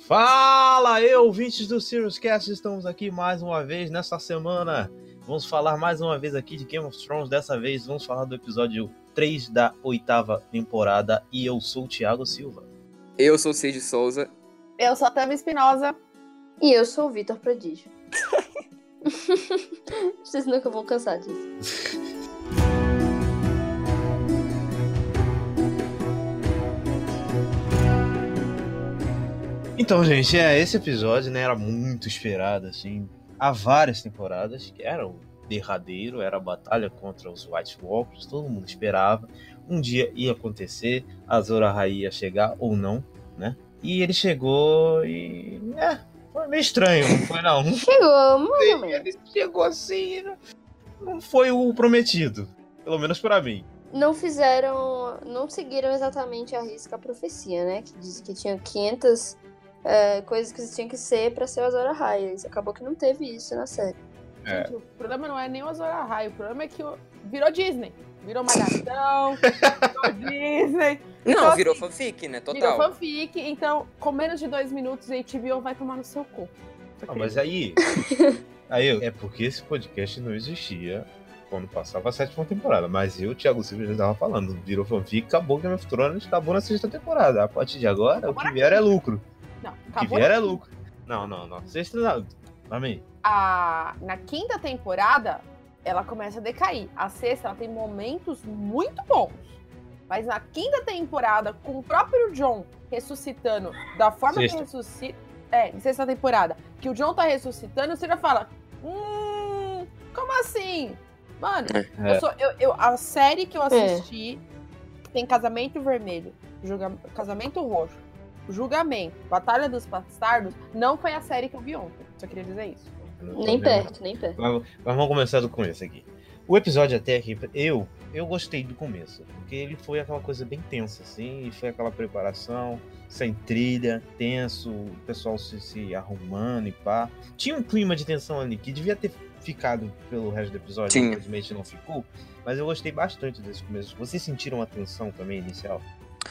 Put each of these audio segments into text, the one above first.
Fala, eu, ouvintes do Serious Cast, estamos aqui mais uma vez nessa semana. Vamos falar mais uma vez aqui de Game of Thrones. Dessa vez vamos falar do episódio 3 da oitava temporada. E eu sou o Thiago Silva. Eu sou o Cid Souza. Eu sou a Tama Espinosa. E eu sou o Vitor Prodígio. Vocês nunca vão cansar disso. Então, gente, é, esse episódio né, era muito esperado, assim. Há várias temporadas, que era o derradeiro, era a batalha contra os White Walkers, todo mundo esperava. Um dia ia acontecer, a Zora High ia chegar ou não, né? E ele chegou e. É, foi meio estranho, não foi não? Chegou, menos. Ele chegou assim, não foi o prometido. Pelo menos pra mim. Não fizeram. Não seguiram exatamente a risca a profecia, né? Que diz que tinha 500 é, coisas que tinha que ser pra ser o Azor Ahai. Acabou que não teve isso na série. É. Gente, o problema não é nem o Azor Ahai, o problema é que o- virou Disney. Virou Malhação, virou Disney, Não, Então, virou assim, fanfic, né? virou Total. fanfic. Então, com menos de dois minutos, a HBO vai tomar no seu cu. Ah, mas aí. aí é porque esse podcast não existia quando passava a sétima temporada. Mas eu, Thiago Silva, já estava falando. Virou fanfic, acabou Game of Thrones, acabou na sexta temporada. A partir de agora, o Acabou que na vier é lucro. Não, O que acabou vier é lucro. Não, não, não. Sexta não. Pra mim. a, na quinta temporada, ela começa a decair. A sexta, ela tem momentos muito bons. Mas na quinta temporada, com o próprio John ressuscitando da forma Sexta. que ressuscita. É, em sexta temporada, que o John tá ressuscitando, você já fala. Hum, como assim? Mano, É. eu sou, eu, eu- a série que eu assisti tem Casamento Vermelho, julga- Casamento Roxo, Julgamento, Batalha dos Bastardos, não foi a série que eu vi ontem. Só queria dizer isso. Nem perto, nem perto. Mas, mas vamos começar do começo aqui. O episódio até aqui, eu, eu gostei do começo, porque ele foi aquela coisa bem tensa, assim, e foi aquela preparação, sem trilha, tenso, o pessoal se, se arrumando e pá. Tinha um clima de tensão ali que devia ter ficado pelo resto do episódio, Tinha. infelizmente não ficou, mas eu gostei bastante desse começo. Vocês sentiram a tensão também inicial?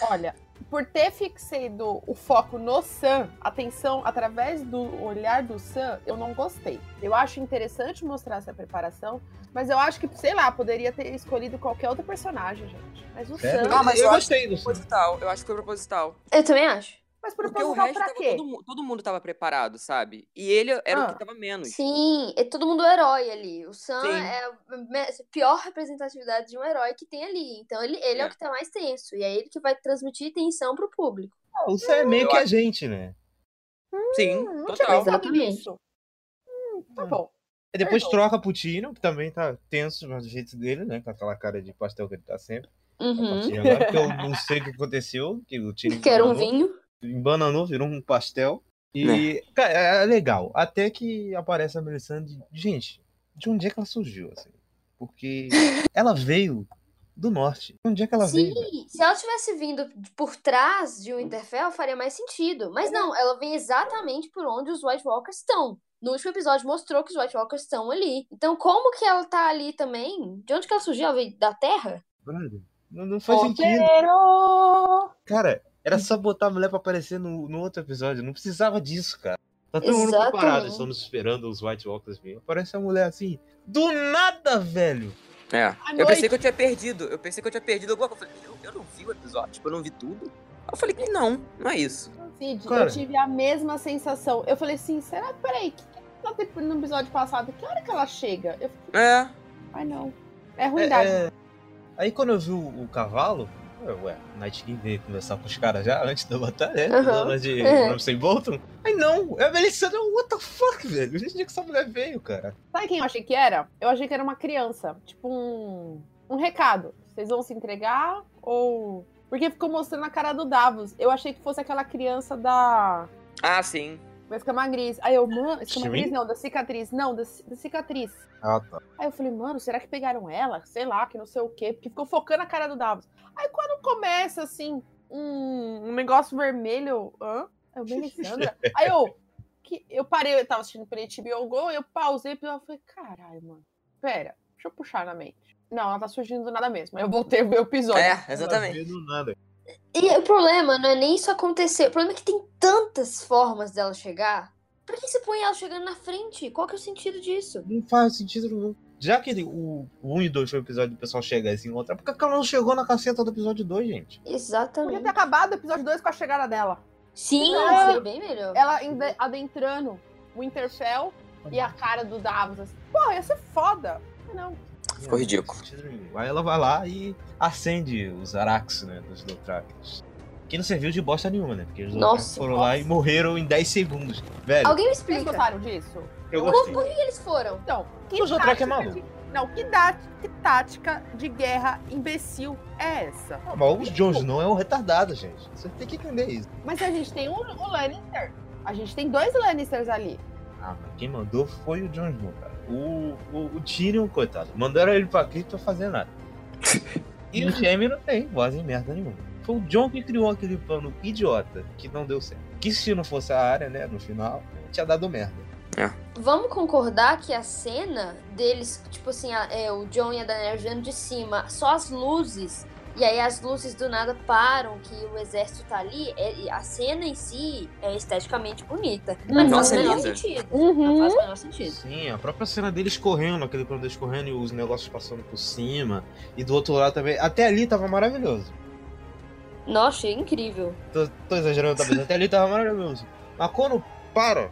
Olha, por ter fixado o foco no Sam, atenção através do olhar do Sam, eu não gostei. Eu acho interessante mostrar essa preparação, mas eu acho que, sei lá, poderia ter escolhido qualquer outro personagem, gente. Mas o Sério? Sam. Ah, mas eu eu acho gostei do. Proposital. Eu acho que foi proposital. Eu também acho. Mas Porque o proposital resto pra quê? todo, todo mundo tava preparado, sabe? E ele era Ah. o que tava menos. Sim, é todo mundo herói ali. O Sam Sim. é a pior representatividade de um herói que tem ali. Então ele, ele é. É. o que tá mais tenso. E é ele que vai transmitir tensão pro público. Ah, o Sam é meio que a acho- gente, né? Sim, Hum, não tinha total. pensado Exatamente. nisso. Hum, tá bom. E depois Perdoa. troca pro Tino, que também tá tenso do jeito dele, né? Com aquela cara de pastel que ele tá sempre. A Uhum. agora, porque eu não sei o que aconteceu, que o Tino Quero um embananou. vinho. Embananou, virou um pastel. E, cara, é legal. Até que aparece a Melisandre. Gente, de onde é que ela surgiu, assim? Porque ela veio do norte. De onde é que ela Sim, veio? velho? se ela tivesse vindo por trás de Winterfell, faria mais sentido. Mas não, ela vem exatamente por onde os White Walkers estão. No último episódio mostrou que os White Walkers estão ali. Então, como que ela tá ali também? De onde que ela surgiu? Ela veio da Terra? Brother, não, não faz sentido. Roteiro! Cara, era só botar a mulher pra aparecer no, no outro episódio. Não precisava disso, cara. Tá todo mundo preparado. Estamos esperando os White Walkers vir. Aparece a mulher assim. Do nada, velho. É. Eu noite. pensei que eu tinha perdido. Eu pensei que eu tinha perdido alguma coisa. Eu falei, eu, eu não vi o episódio, tipo, eu não vi tudo. Eu falei que não, não é isso. Eu tive a mesma sensação. Eu falei assim, será? Peraí, que que ela tem no episódio passado? Que hora que ela chega? Eu falei, É. ai não. É ruindade. É, é. Aí quando eu vi o, o cavalo, ué, ué, Night King veio conversar com os caras já antes da batalha, né? Aham. Dona de É. Ramsay Bolton. Aí não, é a Melisandre, what the fuck, velho? Onde é que essa mulher veio, cara? Sabe quem eu achei que era? Eu achei que era uma criança. Tipo um, um recado. Vocês vão se entregar ou. Porque ficou mostrando a cara do Davos. Eu achei que fosse aquela criança da. Ah, sim. Da Escama Gris. Aí eu, mano, Shireen? Gris não, da cicatriz. Não, da, da cicatriz. Ah, tá. Aí eu falei, mano, será que pegaram ela? Sei lá, que não sei o quê. Porque ficou focando a cara do Davos. Aí quando começa, assim, um, um negócio vermelho. Hã? É o Melisandra. Aí eu. Que, eu parei, eu tava assistindo pelo HBO Go, eu pausei e eu falei, caralho, mano. Pera, deixa eu puxar na mente. Não, ela tá surgindo do nada mesmo. Aí eu voltei a ver o episódio. É, exatamente. Não tá nada. E o problema não é nem isso acontecer. O problema é que tem tantas formas dela chegar. Por que você põe ela chegando na frente? Qual que é o sentido disso? Não faz sentido nenhum. Já que o 1 e 2 foi o episódio do pessoal chegar e se encontrar, por que ela não chegou na caceta do episódio 2, gente? Podia Exatamente. ter acabado o episódio 2 com a chegada dela. Sim, Não. seria bem melhor. Ela adentrando o Winterfell e a cara do Davos. Assim. Pô, ia ser foda. Não. Ficou ridículo. Não. Aí ela vai lá e acende os Arax, né, dos Dothrakis. Que não serviu de bosta nenhuma, né? Porque os Nossa, Dothrakis foram lá e morreram em 10 segundos. Velho, Alguém me Vocês explica. gostaram disso? eu Por, gostei. por que eles foram? Então, que Os Dothraki é tática maluco. de- Não, que, dá, que tática de guerra imbecil é essa? Ah, mas os Jon Snow é um retardado, gente. Você tem que entender isso. Mas a gente tem um, um Lannister. A gente tem dois Lannisters ali. Ah, mas quem mandou foi o Jon Snow, cara. O, o, o Tyrion, coitado, mandaram ele pra aqui pra fazer nada. E o Jaime não tem voz em merda nenhuma. Foi o John que criou aquele plano idiota que não deu certo. Que se não fosse a área, né, no final, tinha dado merda. Vamos concordar que a cena deles, tipo assim, a- é, o John e a Daenerys vendo de cima, só as luzes, e aí as luzes do nada param, que o exército tá ali, é- a cena em si é esteticamente bonita. Mas não faz Nossa, o menor sentido. Uhum. Não faz o menor sentido. Sim, a própria cena deles correndo, aquele plano deles correndo e os negócios passando por cima. E do outro lado também. Até ali tava maravilhoso. Nossa, é incrível. Tô, tô exagerando talvez. Até ali tava maravilhoso. Mas quando para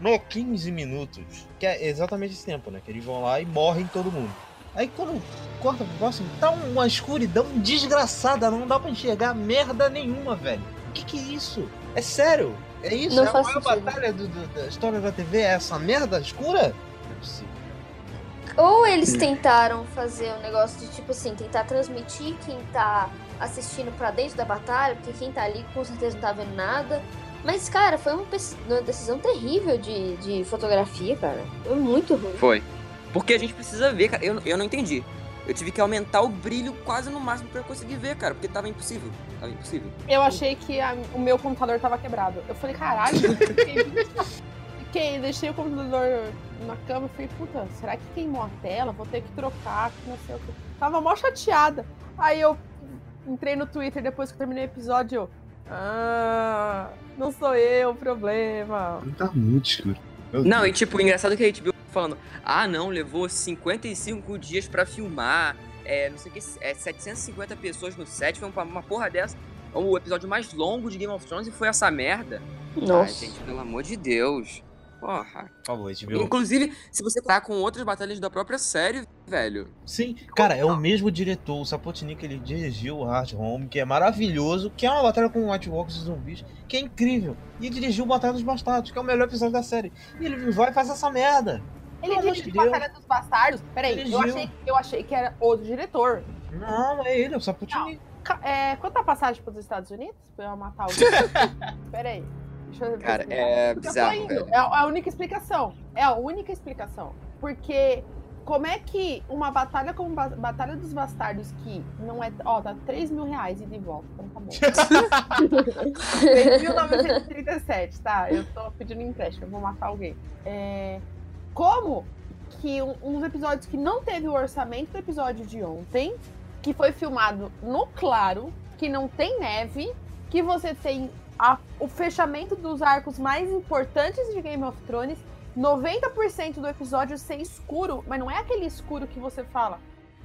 no 15 minutos, que é exatamente esse tempo, né? Que eles vão lá e morrem todo mundo. Aí quando corta pro próximo, tá uma escuridão desgraçada, não dá pra enxergar merda nenhuma, velho. O que que é isso? É sério? É isso? Não é a faz maior sentido. batalha do- do- da história da TV? É essa merda escura? Não é possível. Ou eles tentaram fazer um negócio de tipo assim, tentar transmitir quem tá assistindo pra dentro da batalha, porque quem tá ali com certeza não tá vendo nada. Mas, cara, foi uma, uma decisão terrível de, de fotografia, cara. Foi muito ruim. Foi. Porque a gente precisa ver, cara. Eu, eu não entendi. Eu tive que aumentar o brilho quase no máximo pra eu conseguir ver, cara. Porque tava impossível. Tava impossível. Eu achei que a- o meu computador tava quebrado. Eu falei, caralho, fiquei- deixei o computador na cama e falei, puta, será que queimou a tela? Vou ter que trocar, não sei o que. Tava mó chateada. Aí eu entrei no Twitter depois que eu terminei o episódio. eu, Ah, não sou eu o problema. Não tá muito escuro. Não, e tipo, o engraçado é que a HBO falando, ah não, levou 55 dias pra filmar, é, não sei o que, é, 750 pessoas no set, foi uma, uma porra dessa. O episódio mais longo de Game of Thrones e foi essa merda. Ai, Nossa. gente, pelo amor de Deus. Porra. Por favor, HBO. Inclusive, se você tá com outras batalhas da própria série, velho. Sim, cara, é o mesmo diretor, o Sapotnik, ele dirigiu o Hard Home, que é maravilhoso, que é uma batalha com White Walkers e zumbis, que é incrível. E dirigiu Batalha dos Bastardos, que é o melhor episódio da série. E ele vai e faz essa merda. Ele Pelo amor dirigiu de. Batalha dos Bastardos. Peraí, eu achei, eu achei que era outro diretor. Não, é ele, é o Sapotnik. Ca- É, quanto a passagem para os Estados Unidos? Pra eu matar alguém? Peraí. Deixa eu Cara, é Porque bizarro, velho. É a única explicação. É a única explicação. Porque como é que uma batalha como ba Batalha dos Bastardos, que não é. Ó, dá 3 mil reais e de volta. Então tá bom. 3.937, tá? Eu tô pedindo empréstimo, eu vou matar alguém. É, Como que um, uns episódios que não teve o orçamento do episódio de ontem, que foi filmado no claro, que não tem neve, que você tem a- o fechamento dos arcos mais importantes de Game of Thrones, 90% do episódio ser escuro, mas não é aquele escuro que você fala,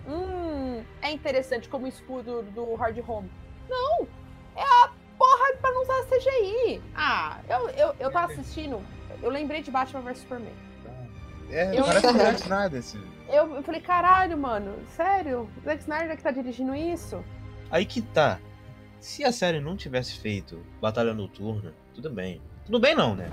hum, é interessante como o escuro do Hard Home. Não! É a porra pra não usar CGI. Ah, eu, eu, eu tava assistindo, eu lembrei de Batman vs Superman. É, Eu- parece é nada esse. Eu, eu falei, caralho, mano, sério? Zack Snyder que tá dirigindo isso? Aí que tá. Se a série não tivesse feito Batalha Noturna, tudo bem. Tudo bem não, né?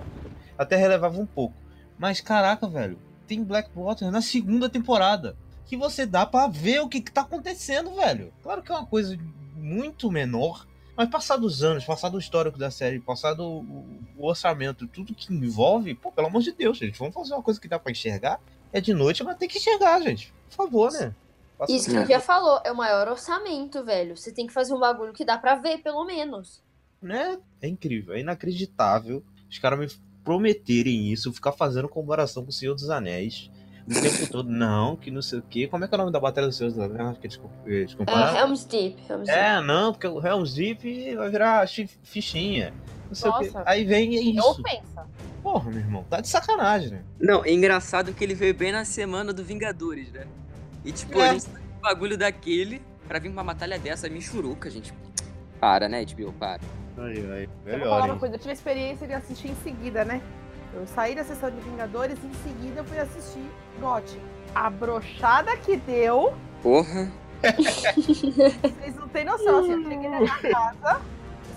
Até relevava um pouco. Mas caraca, velho, tem Blackwater na segunda temporada. Que você dá pra ver o que, que tá acontecendo, velho. Claro que é uma coisa muito menor. Mas passado os anos, passado o histórico da série, passado o, o orçamento, tudo que envolve, pô, pelo amor de Deus, gente, vamos fazer uma coisa que dá pra enxergar. É de noite, mas tem que enxergar, gente. Por favor, né? Faça Isso que já falou, é o maior orçamento, velho. Você tem que fazer um bagulho que dá pra ver, pelo menos. né? É incrível, é inacreditável os caras me prometerem isso, ficar fazendo comparação com o Senhor dos Anéis. O tempo todo, não, que não sei o quê. Como é que é o nome da Batalha dos Seus Anéis que eles, eles É? Helm's Deep. Helm's Deep. É, não, porque o Helm's Deep vai virar chi- fichinha. Não sei o quê. Nossa. Aí vem É isso. ofensa. Porra, meu irmão, tá de sacanagem, né? Não, é engraçado que ele veio bem na semana do Vingadores, né? E tipo, É. a gente tá com um bagulho daquele pra vir pra uma batalha dessa, me churuca, gente. Para, né, HBO, para. Ai, ai, Eu vou melhor, falar uma coisa, eu tive a experiência de assistir em seguida, né? Eu saí da sessão de Vingadores e em seguida eu fui assistir GOT. A brochada que deu, Porra. vocês não têm noção. Assim, eu cheguei na minha casa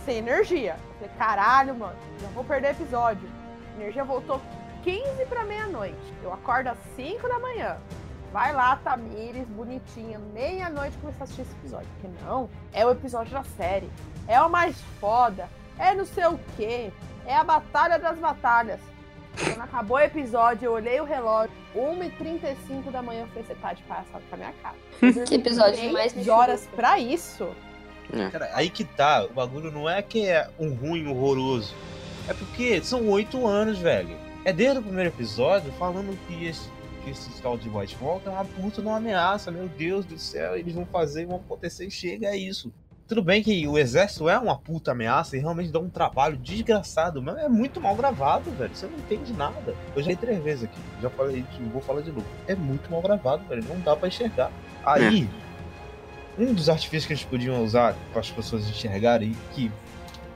sem energia. Eu falei, caralho, mano, não vou perder episódio. A energia voltou 15 pra meia-noite. Eu acordo às 5 da manhã. Vai lá, Tamires, bonitinha, meia-noite começar a assistir esse episódio. Porque não, é o episódio da série. É o mais foda. É não sei o quê. É a batalha das batalhas. Quando acabou o episódio, eu olhei o relógio. 1h35 da manhã, eu falei, você tá de palhaçada com a minha dormi Que episódio mais me horas pra isso. Cara, aí que tá, o bagulho não é que é um ruim horroroso. É porque são oito anos, velho. É desde o primeiro episódio falando que esse, que esse tal de White Walker é uma puta de uma ameaça. Meu Deus do céu, eles vão fazer, vão acontecer e chega a isso. Tudo bem que o exército é uma puta ameaça e realmente dá um trabalho desgraçado, mas é muito mal gravado, velho. Você não entende nada. Eu já vi três vezes aqui, já falei isso, vou falar de novo. É muito mal gravado, velho. Não dá pra enxergar. Aí, um dos artifícios que eles podiam usar para as pessoas enxergarem que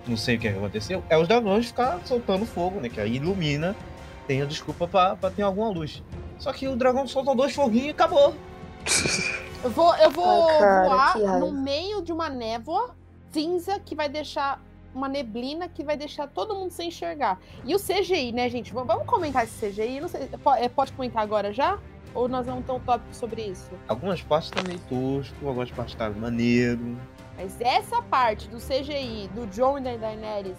não sei o que aconteceu é os dragões ficar soltando fogo, né? Que aí ilumina, tem a desculpa pra, pra ter alguma luz. Só que o dragão solta dois foguinhos e acabou. Eu vou, eu vou Ai, cara, voar no meio de uma névoa cinza que vai deixar uma neblina que vai deixar todo mundo sem enxergar. E o CGI, né, gente? V- Vamos comentar esse CGI? Não sei, é, pode comentar agora já? Ou nós vamos ter um tópico sobre isso? Algumas partes tá meio tosco, algumas partes tá maneiro. Mas essa parte do CGI, do John e da Daenerys,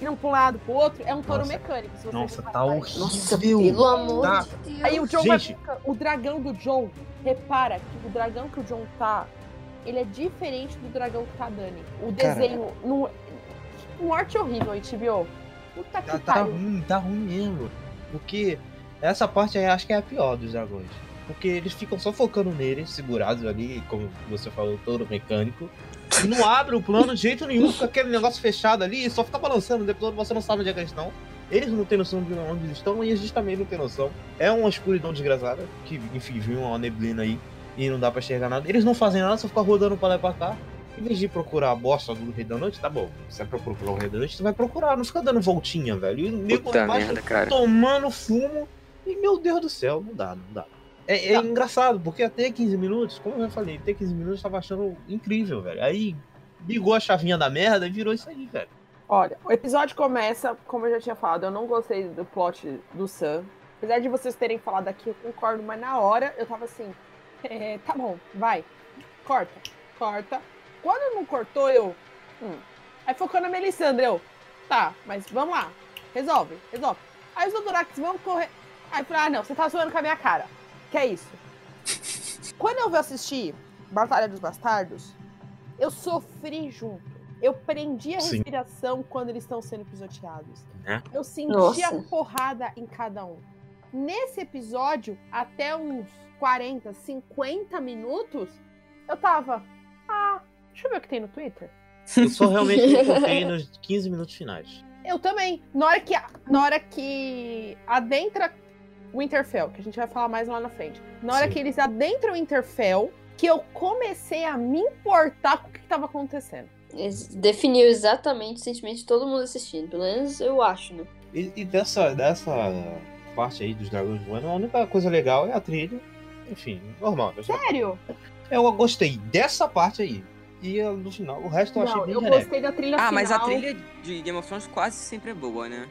indo pra um lado pro outro, é um touro Nossa. mecânico. Nossa, tá horrível. Nossa, pelo amor Tá. de Deus. Aí o John vai Gente. ficar- O dragão do John, repara que o dragão que o John tá, ele é diferente do dragão que tá a Dani. O desenho. No, um arte horrível, HBO. Puta que Tá, tá pariu. ruim, tá ruim mesmo. Porque essa parte aí acho que é a pior dos dragões. Porque eles ficam só focando neles, segurados ali, como você falou, todo mecânico. E não abre o plano de jeito nenhum, fica aquele negócio fechado ali e só fica balançando. Depois você não sabe onde é que eles estão. Eles não têm noção de onde eles estão e a gente também não tem noção. É uma escuridão desgraçada, que enfim, viu uma neblina aí e não dá pra enxergar nada. Eles não fazem nada, só ficam rodando pra lá e pra cá. Em vez de procurar a bosta do Rei da Noite, tá bom. É pra procurar o Rei da Noite, você vai procurar, não fica dando voltinha, velho. E o nego merda, tomando fumo. E meu Deus do céu, não dá, não dá. É, é engraçado, porque até 15 minutos, como eu já falei, até 15 minutos eu tava achando incrível, velho. Aí ligou a chavinha da merda e virou isso aí, velho. Olha, o episódio começa, como eu já tinha falado, eu não gostei do plot do Sam. Apesar de vocês terem falado aqui, eu concordo, mas na hora eu tava assim, é, tá bom, vai, corta, corta. Quando não cortou, eu. Hum. Aí focou na Melisandre, eu. Tá, mas vamos lá, resolve, resolve. Aí os Dodorax vão correr. Aí eu falei, ah, não, você tá zoando com a minha cara. Que é isso? Quando eu vou assistir Batalha dos Bastardos, eu sofri junto. Eu prendi a Sim. respiração quando eles estão sendo pisoteados. Né? Eu senti Nossa. a porrada em cada um. Nesse episódio, até uns 40, 50 minutos, eu tava. Ah, deixa eu ver o que tem no Twitter. Eu só realmente me foquei nos 15 minutos finais. Eu também. Na hora que, na hora que adentra Winterfell, que a gente vai falar mais lá na frente. Na hora Sim. que eles adentram Winterfell, que eu comecei a me importar com o que estava acontecendo. Definiu exatamente o sentimento de todo mundo assistindo. Pelo menos eu acho, né? E, e dessa, dessa parte aí dos dragões voando, a única coisa legal é a trilha. Enfim, normal. Sério? eu gostei dessa parte aí. E no final, o resto eu achei Não, bem eu genérico. gostei da trilha Ah, final. mas a trilha de Game of Thrones quase sempre é boa, né?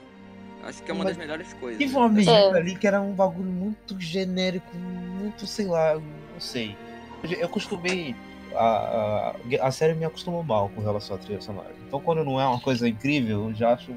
Acho que é uma Mas- das melhores coisas. Teve uma medida É. ali que era um bagulho muito genérico, muito, sei lá, não sei. Eu, eu costumei. A, a, a série me acostumou mal com relação à trilha sonora. Então quando não é uma coisa incrível, eu já acho.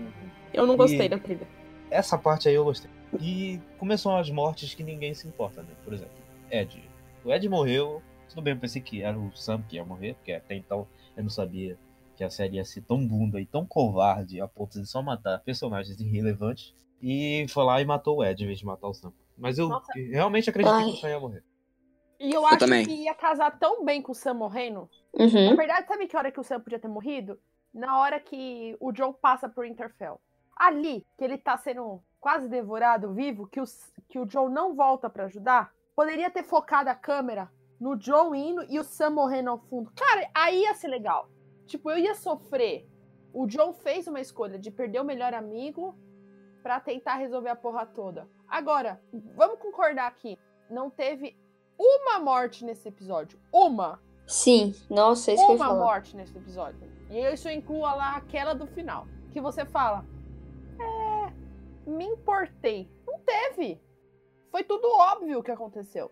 Eu não gostei E- da trilha. Essa parte aí eu gostei. E começam as mortes que ninguém se importa, né? Por exemplo, Ed. O Ed morreu. Tudo bem, eu pensei que era o Sam que ia morrer, porque até então eu não sabia que a série ia ser tão bunda e tão covarde a ponto de só matar personagens irrelevantes. E foi lá e matou o Ed em vez de matar o Sam. Mas eu Nossa. realmente acredito Ai. que o Sam ia morrer. E eu acho também. que ia casar tão bem com o Sam morrendo. Na Uhum. verdade, sabe que hora que o Sam podia ter morrido? Na hora que o Joe passa por Interfell. Ali, que ele tá sendo quase devorado vivo, que o, que o Joe não volta pra ajudar, poderia ter focado a câmera no Joe indo e o Sam morrendo ao fundo. Cara, aí ia ser legal. Tipo, eu ia sofrer. O Joe fez uma escolha de perder o melhor amigo pra tentar resolver a porra toda. Agora, vamos concordar aqui. Não teve uma morte nesse episódio. Uma Sim, nossa, é isso que eu uma morte nesse episódio. E isso inclua lá aquela do final. Que você fala, é, me importei. Não teve. Foi tudo óbvio o que aconteceu.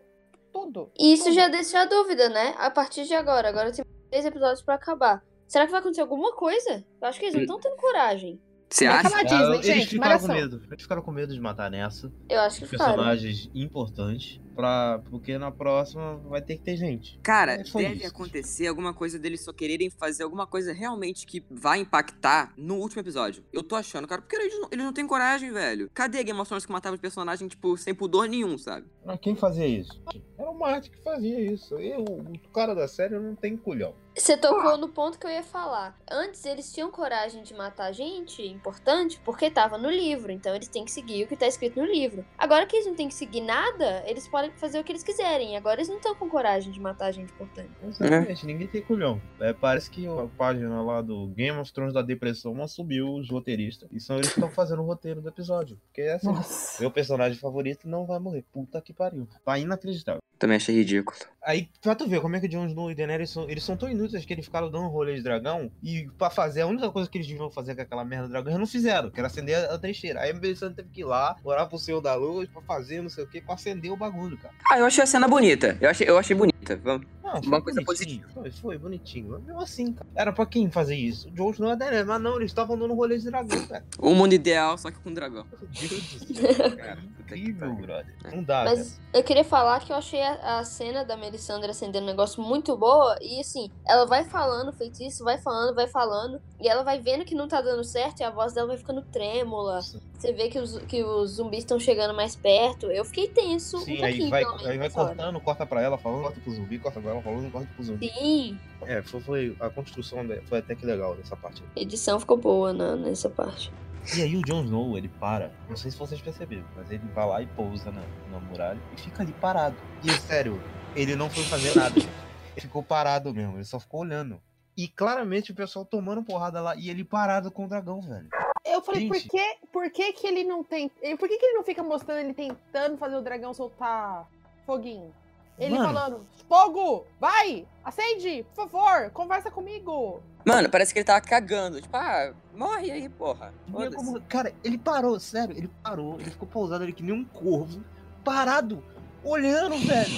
Tudo. E isso tudo. já deixa a dúvida, né? A partir de agora, agora tem três episódios pra acabar. Será que vai acontecer alguma coisa? Eu acho que eles não estão tendo coragem. Você acha? aquela- Ah, Disney, eles gente, ficaram com medo. Eles ficaram com medo de matar nessa. Eu acho que ficaram. Personagens importantes. Pra, porque na próxima vai ter que ter gente. Cara, É, deve isso. acontecer alguma coisa deles só quererem fazer alguma coisa realmente que vai impactar no último episódio. Eu tô achando, cara, porque eles não, eles não têm coragem, velho. Cadê a Game of Thrones que matava os personagens, tipo, sem pudor nenhum, sabe? Mas quem fazia isso? Era o Martin que fazia isso. Eu, o cara da série não tem culhão. Você tocou no ponto que eu ia falar. Antes eles tinham coragem de matar gente importante porque tava no livro. Então eles têm que seguir o que tá escrito no livro. Agora que eles não têm que seguir nada, eles podem fazer o que eles quiserem. Agora eles não estão com coragem de matar gente importante. Exatamente, ninguém tem culhão. É, parece que a página lá do Game of Thrones da Depressão não subiu os roteiristas. E são eles que estão fazendo o roteiro do episódio. Porque é assim, Nossa. meu personagem favorito não vai morrer. Puta que pariu. Tá inacreditável. Também achei ridículo. Aí, pra tu ver como é que Jon Snow e Daenerys são, eles são tão inúteis que eles ficaram dando rolê de dragão e pra fazer a única coisa que eles deviam fazer com aquela merda do dragão, eles não fizeram, que era acender a, a trecheira. Aí a Melisandre teve que ir lá, orar pro Senhor da Luz pra fazer não sei o que, pra acender o bagulho, cara. Ah, eu achei a cena bonita. Eu achei, eu achei bonita. Vamos. Não, Uma coisa bonitinho, Foi, foi bonitinho. Mas mesmo assim, cara. Era pra quem fazer isso? O Jon Snow e a Daenerys, mas não, eles estavam dando rolê de dragão, cara. O mundo ideal, só que com dragão. Meu Deus do céu, cara. Incrível, brother. Não dá, cara. Mas eu queria falar que eu achei a, a cena da Melisandre acendendo um negócio muito boa. E assim, ela vai falando feitiço, vai falando, vai falando. E ela vai vendo que não tá dando certo e a voz dela vai ficando trêmula. Você vê que os, que os zumbis estão chegando mais perto. Eu fiquei tenso um Sim, pouquinho, aí vai, menos, aí vai hora. cortando, corta pra ela falando, corta pro zumbi, corta pra ela falando, corta pro zumbi. Sim, É, foi, foi- a construção foi até que legal dessa parte. a edição ficou boa na- nessa parte. E aí o Jon Snow, ele para, não sei se vocês perceberam, mas ele vai lá e pousa na, na muralha e fica ali parado. E sério, ele não foi fazer nada. Ele ficou parado mesmo, ele só ficou olhando. E claramente o pessoal tomando porrada lá e ele parado com o dragão, velho. Eu falei, por Gente. que, por que que ele não tem... Por que que ele não fica mostrando ele tentando fazer o dragão soltar foguinho? Ele Mano. falando, fogo, vai, acende, por favor, conversa comigo. Mano, parece que ele tava cagando. Tipo, ah, morre aí, porra. Como- Cara, ele parou, sério, ele parou, ele ficou pousado ali que nem um corvo, parado, olhando, velho.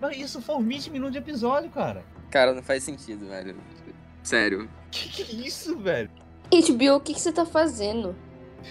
Mas isso foi uns 20 minutos de episódio, cara. Cara, não faz sentido, velho. Sério. Que que é isso, velho? HBO, o que, que você tá fazendo?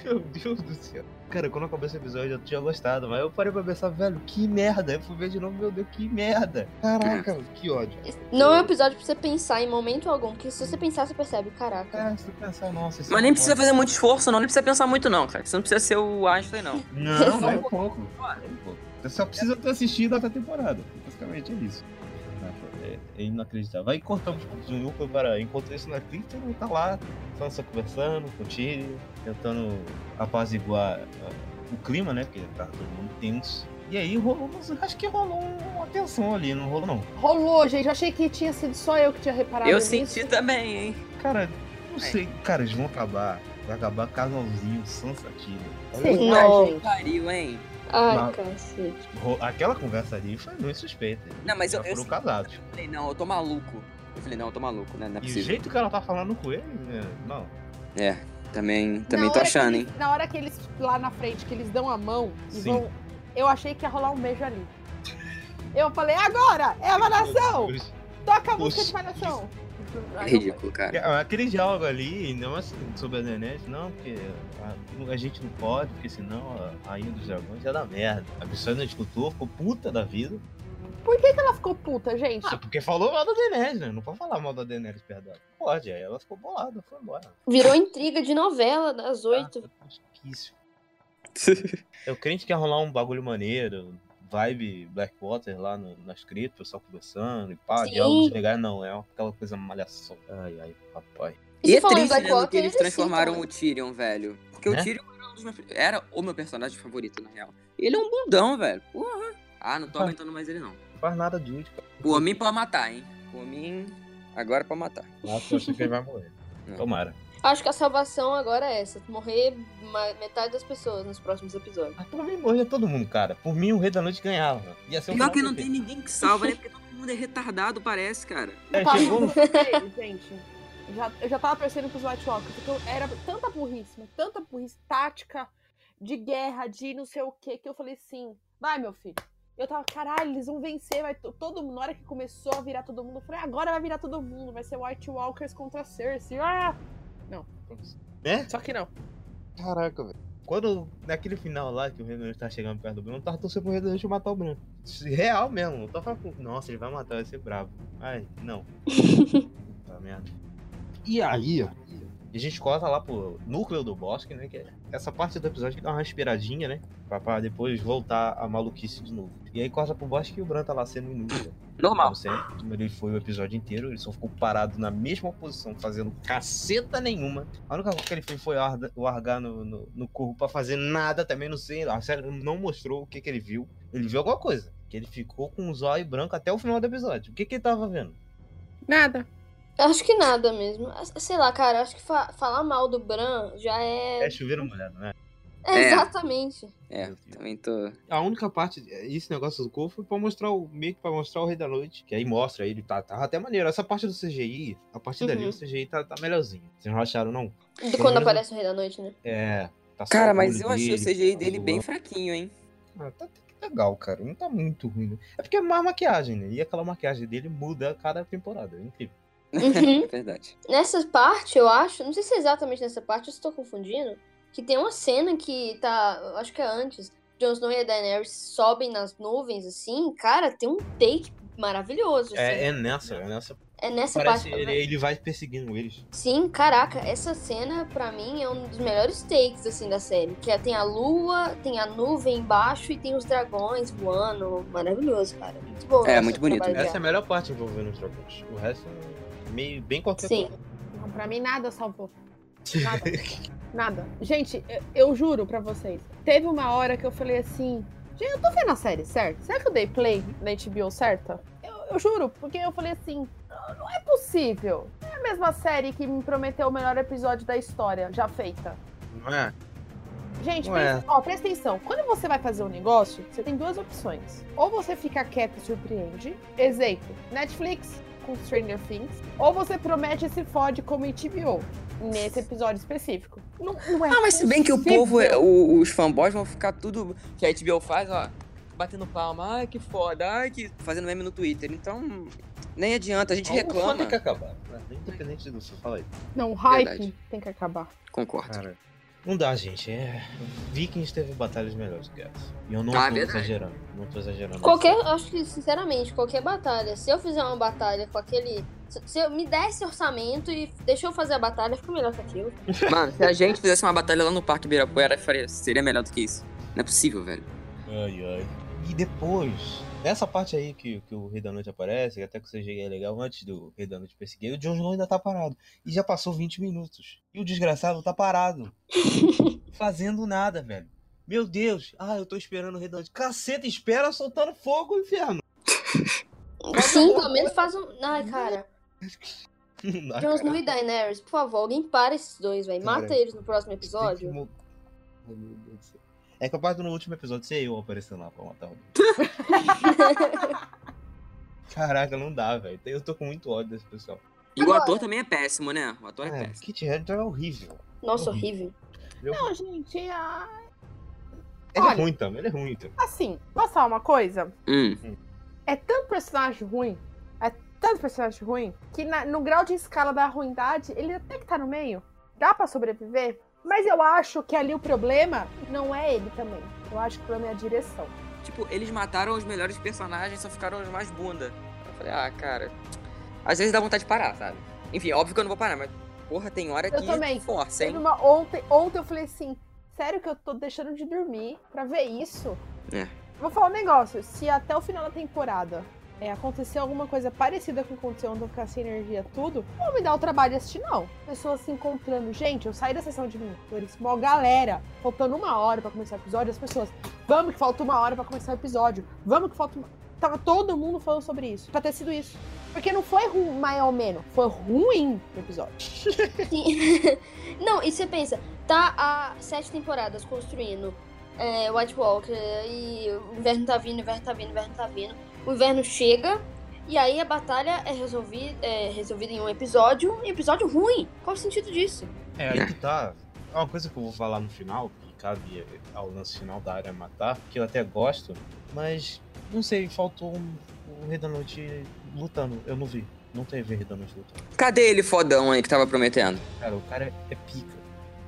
Meu Deus do céu. Cara, quando acabou esse episódio eu tinha gostado, mas eu parei pra pensar, velho, que merda. Eu fui ver de novo, meu Deus, que merda. Caraca, que ódio. Não é um episódio pra você pensar em momento algum, porque se você pensar, você percebe, caraca. É, se tu pensar, nossa, isso Mas é nem precisa fazer muito esforço, não. Nem precisa pensar muito, não, cara. Você não precisa ser o Einstein, não. Não, não é um pouco. Nem um pouco. Você só precisa ter assistido a outra temporada. Basicamente é isso. É, é inacreditável. Aí cortamos de núcleo para enquanto isso na Clifton, tá lá, Sansa conversando com o Tyrion, tentando apaziguar ah, o clima, né? Porque tá todo mundo tenso. E aí rolou, acho que rolou uma tensão ali, não rolou não. Rolou, gente, eu achei que tinha sido só eu que tinha reparado Eu nisso. senti também, hein? Cara, não sei. Cara, eles vão acabar. Vai acabar casalzinho Sansa Tyrion. Olha Sim, Não. né, gente? Pariu, hein? Ai, Não. cacete. Aquela conversa ali foi muito suspeita. Não, mas eu- eu foram casados. Eu falei, não, eu tô maluco. Eu falei, não, eu tô maluco, né? Não é E o possível. jeito que ela tá falando com ele, né, não. É, também, também Na tô achando, que hein? eles- Na hora que eles, lá na frente, que eles dão a mão e Sim. vão. Eu achei que ia rolar um beijo ali. Eu falei, agora! É a Malhação! Toca a música de Poxa. Malhação! É ridículo, cara. É, Aquele diálogo ali, não assim, sobre a Daenerys, não, porque a, a gente não pode, porque senão a Rainha dos Dragões ia dar merda. A pessoa não escutou, ficou puta da vida. Por que, que ela ficou puta, gente? Ah, porque falou mal da Daenerys, né? Não pode falar mal da Daenerys dela. Pode, aí ela ficou bolada, foi embora. Virou intriga de novela das oito. Ah. Eu crente que ia rolar um bagulho maneiro, vibe Blackwater lá no, na escrita, o pessoal conversando e pá, Sim. diálogos legais, não, é aquela coisa malhação. Ai, ai, papai. E E é triste, né, que eles transformaram citam, o Tyrion, velho. Porque Né? o Tyrion era, um dos meus- era o meu personagem favorito, na real. Ele é um bundão, velho. Porra. Ah, não tô aguentando mais ele, não. Não faz nada de útil, cara. Por mim, pra matar, hein? Por mim, agora pra matar. Nossa, eu acho que ele vai morrer. Não. Tomara. Acho que a salvação agora é essa: morrer metade das pessoas nos próximos episódios. Mas por mim morria todo mundo, cara. Por mim o Rei da Noite ganhava. Ia ser um Pior que não tem ninguém que salva, né? Porque todo mundo é retardado, parece, cara. É, chegou no- gente. Já, eu já tava torcendo pros White Walkers, porque eu- era tanta burrice, tanta burrice tática de guerra, de não sei o que, que eu falei assim, vai meu filho. Eu tava, caralho, eles vão vencer, vai to- todo mundo. Na hora que começou a virar todo mundo, eu falei, agora vai virar todo mundo, vai ser White Walkers contra Cersei. Ah! É? Só que não. Caraca, velho. Quando, naquele final lá, que o Noite tá chegando perto do Bruno, eu tava torcendo pro Noite matar o Bruno. Real mesmo. Eu tava falando, nossa, ele vai matar, vai ser bravo. Ai, não. Puta merda. E aí, e a gente corta lá pro núcleo do bosque, né? Que é essa parte do episódio que dá uma respiradinha, né? Pra, pra depois voltar a maluquice de novo. E aí corta pro bosque e o Bran tá lá sendo inútil. Normal. Como sempre, como ele foi o episódio inteiro, ele só ficou parado na mesma posição, fazendo caceta nenhuma. A única coisa que ele fez foi largar no, no, no corpo pra fazer nada, também não sei. A série não mostrou o que, que ele viu. Ele viu alguma coisa. Que ele ficou com o zóio branco até o final do episódio. O que, que ele tava vendo? Nada. Acho que nada mesmo. Sei lá, cara, acho que fa- falar mal do Bran já é. É chover molhado, né? É, É. Exatamente. É, também tô. A única parte, esse negócio do corpo foi pra mostrar o. meio que pra mostrar o Rei da Noite. Que aí mostra ele, tá, tá até maneiro. Essa parte do CGI, a partir dali Uhum. o CGI tá, tá melhorzinho. Vocês não acharam, não? De Pelo quando menos- aparece o Rei da Noite, né? É. Tá só Cara, o mas eu achei o dele, CGI tá dele bem fraquinho, hein? Ah, tá até que legal, cara. Não tá muito ruim, né? É porque é mais maquiagem, né? E aquela maquiagem dele muda a cada temporada. É incrível. Uhum. É verdade. Nessa parte, eu acho, não sei se é exatamente nessa parte, eu estou confundindo, que tem uma cena que tá, acho que é antes, Jon Snow e a Daenerys sobem nas nuvens, assim, cara, tem um take maravilhoso, assim. É, é nessa, é nessa. É nessa Parece parte. ele, ele vai perseguindo eles. Sim, caraca, essa cena pra mim é um dos melhores takes assim da série, que é, tem a lua, tem a nuvem embaixo e tem os dragões voando, maravilhoso, cara. Muito bom. É, muito bonito Essa é a melhor parte envolvendo os dragões. O resto é meio bem qualquer Sim. coisa. Não, Pra mim, nada salvou. Nada. Nada. Gente, eu, eu juro pra vocês. Teve uma hora que eu falei assim. Gente, eu tô vendo a série, certo? Será que eu dei play na HBO certa? Eu, eu juro, porque eu falei assim. "Não, é possível. Não é a mesma série que me prometeu o melhor episódio da história já feita. Não é? Gente, pensa- ó, presta atenção. Quando você vai fazer um negócio, você tem duas opções. Ou você fica quieto e surpreende. Exemplo, Netflix com Stranger Things. Ou você promete e se fode como HBO. Nesse episódio específico. Não, não é Ah, mas se bem que o povo, o- os fanboys vão ficar tudo que a HBO faz, ó, batendo palma, ai que foda, ai que. fazendo meme no Twitter. Então, nem adianta, a gente reclama. tem que acabar. né? Independente do que você fala aí. Não, o hype Verdade. tem que acabar. Concordo. Cara, não dá, gente. É... Vikings teve batalhas melhores que essa. E eu não Ah, tô verdade. exagerando. Não tô exagerando. Qualquer, acho que, sinceramente, qualquer batalha, se eu fizer uma batalha com aquele. Se, eu me der esse orçamento e deixa eu fazer a batalha, fica melhor que aquilo. Mano, se a gente fizesse uma batalha lá no Parque Ibirapuera, faria- seria melhor do que isso. Não é possível, velho. Ai, ai. E depois, nessa parte aí que, que o Rei da Noite aparece, até que o CGI é legal, antes do Rei da Noite perseguir, o Jon Snow ainda tá parado. E já passou 20 minutos. E o desgraçado tá parado. fazendo nada, velho. Meu Deus. Ah, eu tô esperando o Rei da Noite. Caceta, espera soltando fogo, inferno. Sim, pelo menos faz um. Ai, cara. Jon Snow e Daenerys, por favor, alguém para esses dois, velho. Mata eles no próximo episódio. Ai, meu Deus do céu. É capaz do no último episódio ser eu aparecendo lá pra matar o Caraca, não dá, velho. Eu tô com muito ódio desse pessoal. E o Agora- ator também é péssimo, né? O ator é, É, péssimo. Kit Harington é horrível. Nossa, horrível. Ele é Não, gente, ah, Ele é Olha. ruim também, ele é ruim também. assim, posso falar uma coisa? Hum. É tanto personagem ruim, é tanto personagem ruim, que na- no grau de escala da ruindade, ele até que tá no meio. Dá pra sobreviver. Mas eu acho que ali o problema não é ele também. Eu acho que o problema é a direção. Tipo, eles mataram os melhores personagens, só ficaram os mais bunda. Eu falei, ah, cara. Às vezes dá vontade de parar, sabe? Enfim, óbvio que eu não vou parar, mas, porra, tem hora Eu que também. força, hein? uma, ontem, ontem eu falei assim: Sério que eu tô deixando de dormir pra ver isso. É. Vou falar um negócio. Se até o final da temporada é, acontecer alguma coisa parecida com o que aconteceu, onde eu ficar sem energia, tudo, não me dá o trabalho de assistir, não. Pessoas se encontrando. Gente, eu saí da sessão de Vingadores, uma galera, faltando uma hora pra começar o episódio, as pessoas, vamos que falta uma hora pra começar o episódio, vamos que falta uma... Tava todo mundo falando sobre isso, pra ter sido isso. Porque não foi ruim, mais ou menos, foi ruim o episódio. Sim. Não, e você pensa, tá há sete temporadas construindo é, White Walker e o inverno tá vindo, o inverno tá vindo, o inverno tá vindo. O inverno chega e aí a batalha é, resolvi, é resolvida em um episódio, um episódio ruim. Qual o sentido disso? É, aí que tá. É uma coisa que eu vou falar no final, que cabe ao lance final da área matar, que eu até gosto, mas não sei, faltou um, da Noite lutando. Eu não vi. Não teve Rei da Noite lutando. Cadê ele fodão aí que tava prometendo? Cara, o cara é pica.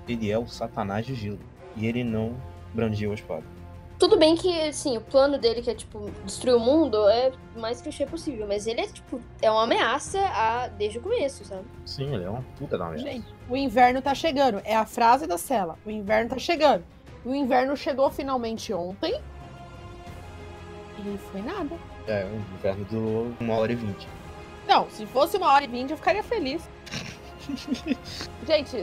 Ele é o satanás de Gildo. E ele não brandiu a espada. Tudo bem que, assim, o plano dele, que é, tipo, destruir o mundo, é o mais clichê possível. Mas ele é, tipo, é uma ameaça a... desde o começo, sabe? Sim, ele é uma puta da merda. Gente, o inverno tá chegando. É a frase da cela. O inverno tá chegando. O inverno chegou finalmente ontem. E foi nada. É, o inverno durou uma hora e vinte. Não, se fosse uma hora e vinte, eu ficaria feliz. Gente,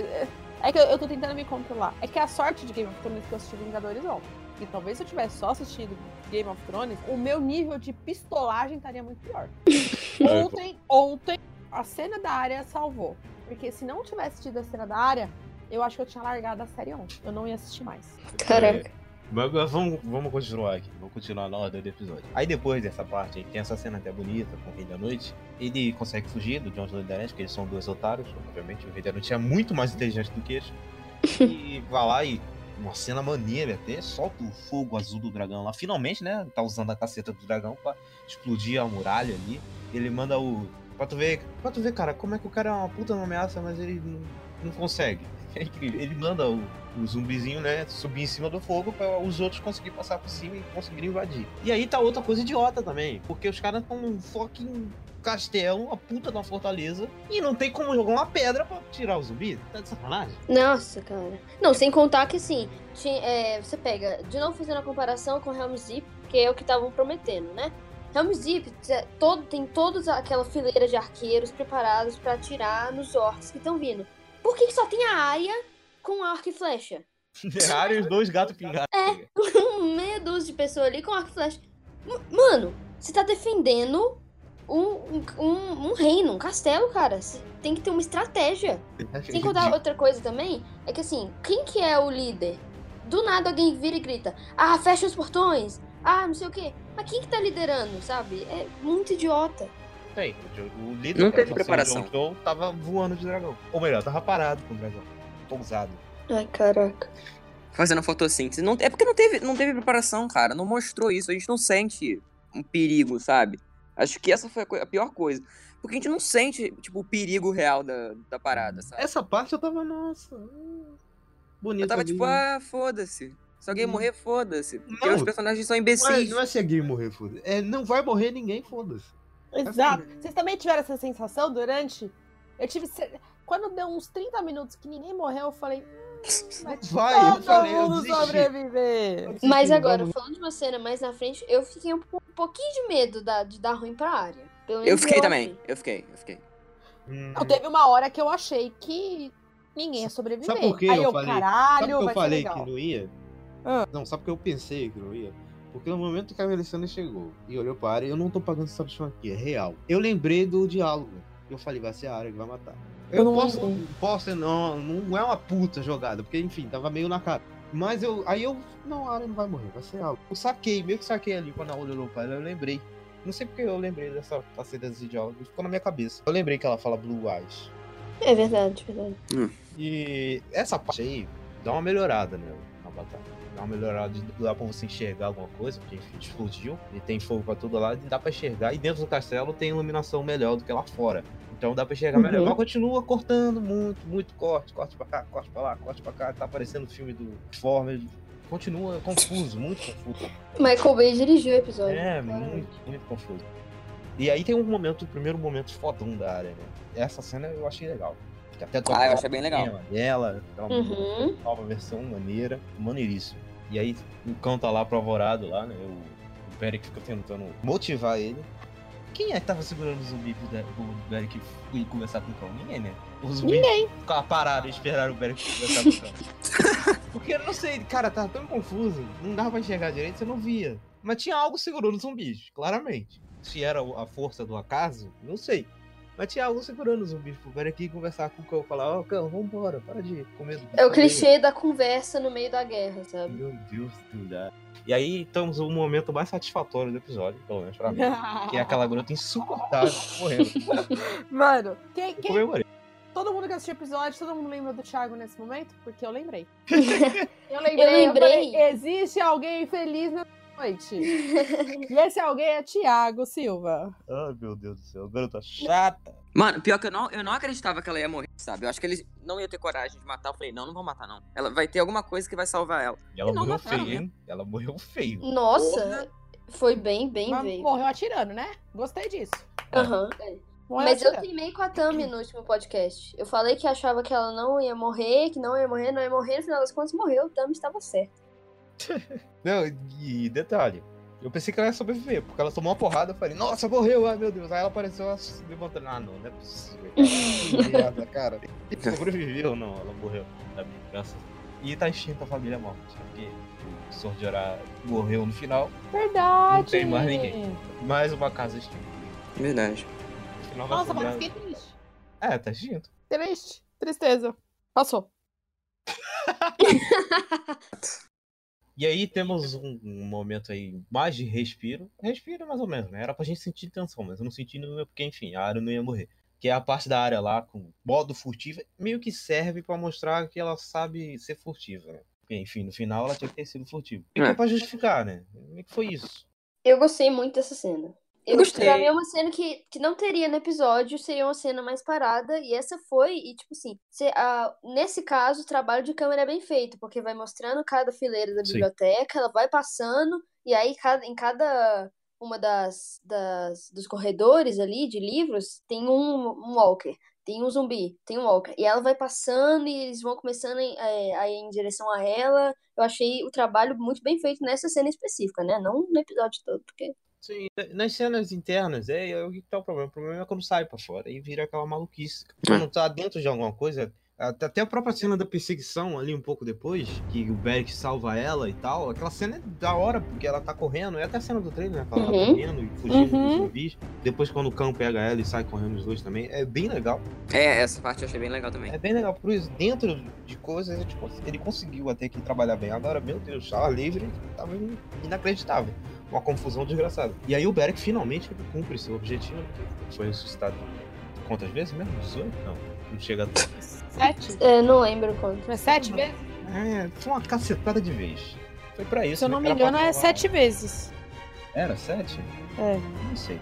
é que eu, eu tô tentando me controlar. É que a sorte de Game of Thrones é que eu assisti Vingadores ontem. E talvez se eu tivesse só assistido Game of Thrones, o meu nível de pistolagem estaria muito pior. ontem, ontem, a cena da área salvou. Porque se não tivesse tido a cena da área, eu acho que eu tinha largado a série ontem. Eu não ia assistir mais. Caraca. Mas, mas vamos, vamos continuar aqui, vamos continuar na ordem do episódio. Aí depois dessa parte, tem essa cena até bonita com o Rei da Noite. Ele consegue fugir do e Daenerys, porque eles são dois otários. Obviamente, o Rei da Noite é muito mais inteligente do que eles. E vai lá e uma cena maneira até, solta o fogo azul do dragão lá. Finalmente, né? Tá usando a caceta do dragão pra explodir a muralha ali. Ele manda o. Pra tu ver, pra tu ver, cara, como é que o cara é uma puta ameaça, mas ele não, não consegue. É incrível. Ele manda o, o zumbizinho, né, subir em cima do fogo para os outros conseguirem passar por cima e conseguirem invadir. E aí tá outra coisa idiota também, porque os caras estão fucking castelo, uma puta de uma fortaleza, e não tem como jogar uma pedra pra tirar o zumbi. Tá de sacanagem? Nossa, cara. Não, sem contar que assim, é, você pega, de novo fazendo a comparação com Helm's Deep, que é o que estavam prometendo, né? Helm's Deep é, todo, tem toda aquela fileira de arqueiros preparados pra atirar nos orcs que estão vindo. Por que, que só tem a área com arco e flecha? Área e os dois gatos pingados. Meia dúzia de pessoas ali com arco e flecha. M- Mano, você tá defendendo um, um, um- reino, um castelo, cara. Você tem que ter uma estratégia. Sem contar outra coisa também, é que assim, quem que é o líder? Do nada alguém vira e grita, ah, fecha os portões, ah, não sei o quê. Mas quem que tá liderando, sabe? É muito idiota. Tem, o líder Não teve preparação. Jon Snow tava voando de dragão. Ou melhor, tava parado com o dragão. Pousado. Ai, caraca. Fazendo fotossíntese. Não, é porque não teve, não teve preparação, cara. Não mostrou isso. A gente não sente um perigo, sabe? Acho que essa foi a, pior coisa. Porque a gente não sente, tipo, o perigo real da, da parada, sabe? Essa parte eu tava, nossa. hum, Bonito. Eu tava ali. tipo, ah, foda-se. Se alguém Hum. morrer, foda-se. Porque Não. os personagens são não, é, imbecis. não é se alguém morrer, foda-se. É, não vai morrer ninguém, foda-se. Exato. Vocês também tiveram essa sensação durante. Eu tive. Quando deu uns 30 minutos que ninguém morreu, eu falei. "Hum, Vai Vai, eu todo falei, eu mundo desisti. sobreviver. Mas agora, vamos- falando de uma cena mais na frente, eu fiquei um, po- pouquinho de medo da- de dar ruim pra área. Eu fiquei também. Eu fiquei, eu fiquei. Hum, Não, teve uma hora que eu achei que ninguém ia sobreviver. Sabe por que Aí eu eu, falei? caralho, Sabe por que vai eu falei que não ia? Ah. Não, sabe por que eu pensei que não ia? Porque no momento que a Alessandra chegou e olhou pra área, eu não tô pagando essa bichão aqui, é real. Eu lembrei do diálogo. Eu falei, vai ser a área que vai matar. Eu, Eu não posso, lembrei. posso, não, não é uma puta jogada, porque enfim, tava meio na cara. Mas eu, aí eu, não, a área não vai morrer, vai ser algo. Eu saquei, meio que saquei ali quando a Olha olhou pra ela, eu lembrei. Não sei porque eu lembrei dessa faceta desse diálogo, ficou na minha cabeça. Eu lembrei que ela fala Blue Eyes. É verdade, verdade. E essa parte aí dá uma melhorada né, na batalha. Dá uma melhorada, de- dá pra você enxergar alguma coisa, porque enfim, explodiu e tem fogo pra todo lado, e dá pra enxergar. E dentro do castelo tem iluminação melhor do que lá fora. Então dá pra enxergar melhor. Uhum. Mas continua cortando muito, muito corte, corte pra cá, corte pra lá, corte pra cá. Tá aparecendo o filme do Transformers. Continua confuso, muito confuso. Michael Bay dirigiu o episódio. É, muito, muito confuso. E aí tem um momento, o primeiro momento fodão da área, né? Essa cena eu achei legal. Até Ah, eu achei bem legal. Ela, Uhum. nova versão maneira, maneiríssimo. E aí o cão tá lá apavorado lá, né? O, o Beric fica tentando motivar ele. Quem é que tava segurando o zumbi pro, De- pro Beric ir conversar com o cão? Ninguém, né? O zumbi Ninguém. ficava parado e esperaram o Beric conversar com o cão. Porque eu não sei, cara, tava tão confuso. Não dava pra enxergar direito, você não via. Mas tinha algo segurando os zumbis, claramente. Se era a força do acaso, não sei. Mas tinha algo segurando os zumbis pro Beric ir conversar com o cão. Falar, ó, cão, vambora, para de comer. É o clichê da conversa no meio da guerra, sabe? Meu Deus do céu. E aí estamos no momento mais satisfatório do episódio, pelo menos pra mim. Que é aquela garota insuportável morrendo. Mano, quem, Eu quem- todo mundo que assistiu o episódio, todo mundo lembra do Thiago nesse momento? Porque eu lembrei. Eu lembrei. Eu lembrei. falei, existe alguém feliz na noite. e esse alguém é Thiago Silva. Ai, meu Deus do céu. Garota chata. Mano, pior que eu não, eu não acreditava que ela ia morrer, sabe? Eu acho que eles não iam ter coragem de matar. Eu falei, não, não vão matar, não. Ela vai ter alguma coisa que vai salvar ela. E ela E morreu mataram feio, mesmo. hein? Ela morreu feio. Nossa, foi bem, bem Mas veio. morreu atirando, né? Gostei disso. Aham. Morreu Mas eu atirando. teimei com a Tami no último podcast. Eu falei que achava que ela não ia morrer, que não ia morrer, não ia morrer. No final das contas, morreu. Tami estava certa. Não, e detalhe. Eu pensei que ela ia sobreviver, porque ela tomou uma porrada, eu falei, nossa, morreu, ai meu Deus. Aí ela apareceu ela se levantando. Ah, não, não é possível. Merda, cara. Sobreviveu, não, ela morreu. Sabe? Graças a Deus. E tá extinta a família morta. Porque o Sordiorá morreu no final, Verdade. Não tem mais ninguém. mais uma casa extinta. Verdade. No Nossa, mas fiquei triste. É, tá extinto. Triste. Tristeza. Passou. E aí temos um, um momento aí mais de respiro. Respiro mais ou menos, né? Era pra gente sentir tensão, mas eu não senti porque enfim, a área não ia morrer. Que é a parte da área lá com modo furtiva, meio que serve pra mostrar que ela sabe ser furtiva, né? Porque, enfim, no final ela tinha que ter sido furtiva. E É. é pra justificar, né? Como é que foi isso? Eu gostei muito dessa cena. Eu Gostei. Pra mim é uma cena que, que não teria no episódio, seria uma cena mais parada, e essa foi, e tipo assim, se- ah, nesse caso, o trabalho de câmera é bem feito, porque vai mostrando cada fileira da Sim. biblioteca, ela vai passando, e aí cada, em cada uma das, das dos corredores ali de livros tem um, um walker. Tem um zumbi, tem um walker. E ela vai passando e eles vão começando em- é, a ir em direção a ela. Eu achei o trabalho muito bem feito nessa cena específica, né? Não no episódio todo, porque Sim, nas cenas internas, é, é o que tá o problema. O problema é quando sai pra fora e vira aquela maluquice. É. Quando tá dentro de alguma coisa, até a própria cena da perseguição ali um pouco depois, que o Beric salva ela e tal, aquela cena é da hora, porque ela tá correndo, é até a cena do trailer, né? Que ela tá Uhum. correndo e fugindo Uhum. dos zumbis. Depois quando o cão pega ela e sai correndo os dois também, é bem legal. É, essa parte eu achei bem legal também. É bem legal por isso. Dentro de coisas, ele, tipo, ele conseguiu até que trabalhar bem. Agora, meu Deus, tava livre, tava in- inacreditável. Uma confusão desgraçada. E aí o Beric finalmente cumpre seu objetivo, que foi ressuscitado quantas vezes mesmo? 18? Não, não chega a... Sete? é, não lembro quanto. É sete vezes? É, foi uma cacetada de vez. Foi pra isso. Se eu né, não que me engano, é sete vezes. Era sete? É. Não sei.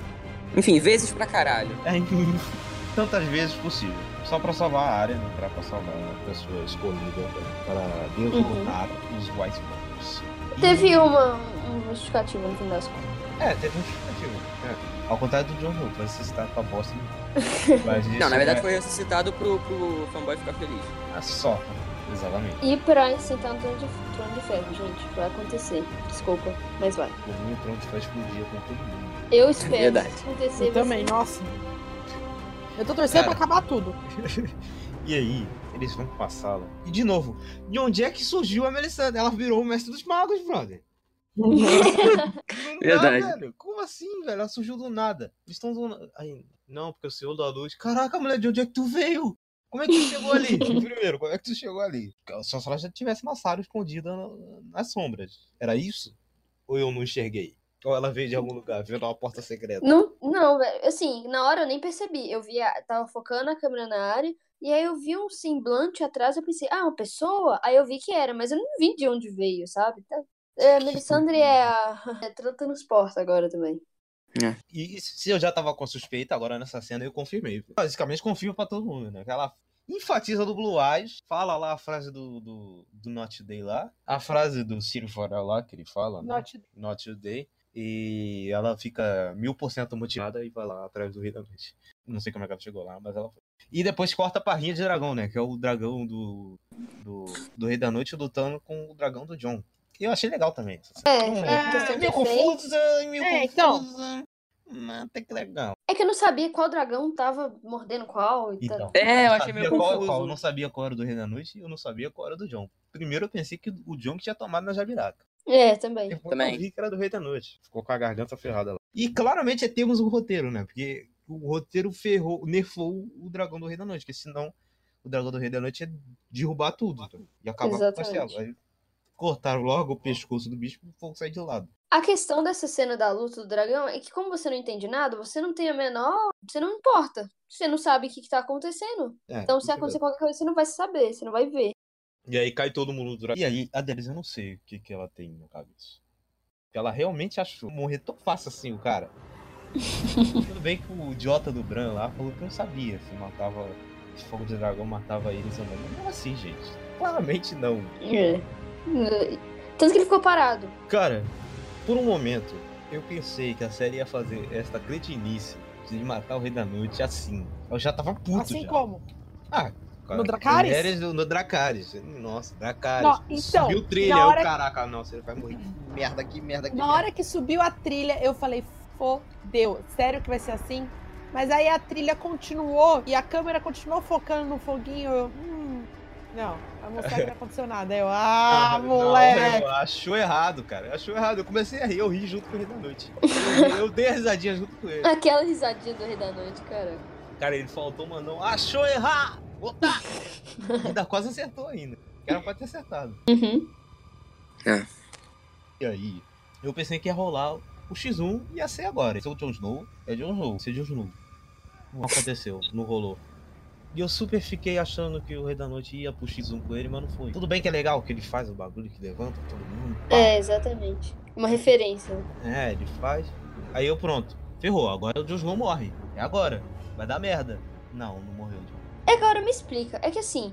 Enfim, vezes pra caralho. É, tantas vezes possível. Só pra salvar a área, né? Pra, pra salvar a pessoa escolhida para derrotar os White Walkers. Teve uma, uma justificativa no fim das contas. É, teve um justificativo. É. Ao contrário do John Woo, foi ressuscitado pra bosta. Mas isso Não, na verdade é... foi ressuscitado pro, pro fanboy ficar feliz. a só. Exatamente. E pra sentar no trono de, trono de ferro, gente. Vai acontecer. Desculpa, mas vai. O meu tronco vai explodir com todo mundo. Eu espero Verdade. que isso acontecer. Eu também, nossa. Eu tô torcendo Cara. pra acabar tudo. E aí, eles vão pra sala. E de novo, de onde é que surgiu a Melisandre? Ela virou o mestre dos magos, brother. Não Verdade. Dá, velho. Como assim, velho? Ela surgiu do nada. Eles estão do nada. Aí, não, porque o Senhor da Luz. Caraca, mulher, de onde é que tu veio? Como é que tu chegou ali? Primeiro, como é que tu chegou ali? Só se ela já tivesse na sala escondida na- nas sombras. Era isso? Ou eu não enxerguei? Ou ela veio de algum lugar, vendo uma porta secreta? Não, não. Assim, na hora eu nem percebi. Eu via, tava focando a câmera na área, e aí eu vi um semblante atrás, eu pensei, ah, uma pessoa? Aí eu vi que era, mas eu não vi de onde veio, sabe? Tá- É, Melisandre é a. É transporta agora também. E se eu já tava com suspeita, agora nessa cena eu confirmei. Basicamente confio pra todo mundo, né? Que ela enfatiza do Blue Eyes, fala lá a frase do, do, do Not Today lá, a frase do Ciro Farel lá, que ele fala, né? Not- Not Today. E ela fica mil por cento motivada e vai lá atrás do Rei da Noite. Não sei como é que ela chegou lá, mas ela foi. E depois corta a parrinha de dragão, né? Que é o dragão do, do, do Rei da Noite lutando com o dragão do John. E eu achei legal também. É, Hum, é, meio confusa, meio É, então. confusa. Mas até que legal. É que eu não sabia qual dragão tava mordendo qual e Então, tal. É, eu achei meio qual- confuso. qual- eu não sabia qual era do Rei da Noite e eu não sabia qual era do John. Primeiro eu pensei que o John que tinha tomado na Jabiraca. É, também. Depois Também. eu vi que era do Rei da Noite. Ficou com a garganta ferrada lá. E claramente temos um roteiro, né? Porque o roteiro ferrou, nerfou o dragão do Rei da Noite, porque senão o dragão do Rei da Noite ia derrubar tudo e acabar com o castelo. Aí cortaram logo o pescoço do bicho e o fogo sair de lado. A questão dessa cena da luta do dragão é que, como você não entende nada, você não tem a menor. Você não importa. Você não sabe o que, que tá acontecendo. É, Então, se acontecer qualquer coisa, você não vai saber, você não vai ver. E aí cai todo mundo do dragão. E aí, a Delis, eu não sei o que, que ela tem na cabeça. Ela realmente achou morrer tão fácil assim, o cara. Tudo bem que o idiota do Bran lá falou que não sabia se matava. Se fogo de dragão matava eles ou não. Mas Não é assim, gente. Claramente não. É. Tanto que ele ficou parado. Cara, por um momento, eu pensei que a série ia fazer esta cretinice de matar o Rei da Noite assim. Eu já tava puto Assim já. como? Ah, cara, No Dracarys? Daenerys No Dracarys. Nossa, Dracarys. Não, então, Subiu o trilha, na eu, caraca, não, você vai morrer. Merda aqui, merda aqui. Na merda. hora que subiu a trilha, eu falei, fodeu, sério que vai ser assim? Mas aí a trilha continuou e a câmera continuou focando no foguinho. Eu, hum, não, vai mostrar que não aconteceu nada. Eu, ah, Não, moleque. eu achou errado, cara. Achou errado. Eu comecei a rir, eu ri junto com o Rei da Noite. Eu, eu dei a risadinha junto com ele. Aquela risadinha do Rei da Noite, cara. Cara, ele faltou mandar um achou errado! Otário! E ainda quase acertou ainda. O cara pode ter acertado. Uhum. E aí, eu pensei que ia rolar o X1 ia ser agora. Esse é o Jon Snow, é Jon Snow, esse é Jon Snow. Não aconteceu, não rolou. E eu super fiquei achando que o Rei da Noite ia pro X1 com ele, mas não foi. Tudo bem que é legal que ele faz o bagulho, que levanta todo mundo. pá. É, exatamente. Uma referência. É, ele faz. Aí eu pronto, ferrou, agora o Jon Snow morre. É agora, vai dar merda. Não, não morreu. É que agora me explica. É que assim,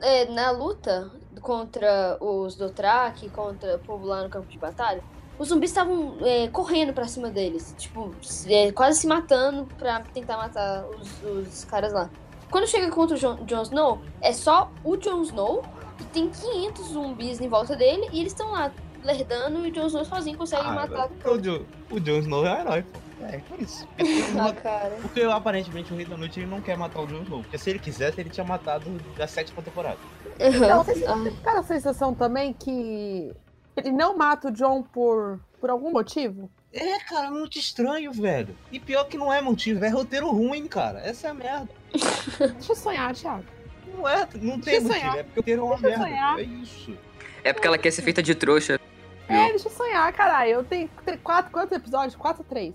é, na luta contra os Dothraki, contra o povo lá no campo de batalha, os zumbis estavam é, correndo pra cima deles. Tipo, é, quase se matando pra tentar matar os, os caras lá. Quando chega contra o Jon, Jon Snow, é só o Jon Snow e tem 500 zumbis em volta dele e eles estão lá lerdando e o Jon Snow sozinho consegue Ah, matar. o, Jon, o Jon Snow é o herói, pô. É, por isso. Porque, Ah, cara. porque aparentemente o Rei da Noite ele não quer matar o Jon Snow. Porque se ele quisesse, ele tinha matado da sétima temporada. Não, vocês Ah. ficaram a sensação também que ele não mata o John por, por algum motivo? É, cara, muito estranho, velho. E pior que não é motivo, é roteiro ruim, cara. Essa é a merda. Deixa eu sonhar, Thiago. Não é, não tem Deixa motivo, sonhar. é porque o roteiro é uma Deixa merda. sonhar. É isso. É porque ela quer ser feita de trouxa. É, deixa eu sonhar, caralho. Eu tenho quatro, quantos episódios? Quatro ou três?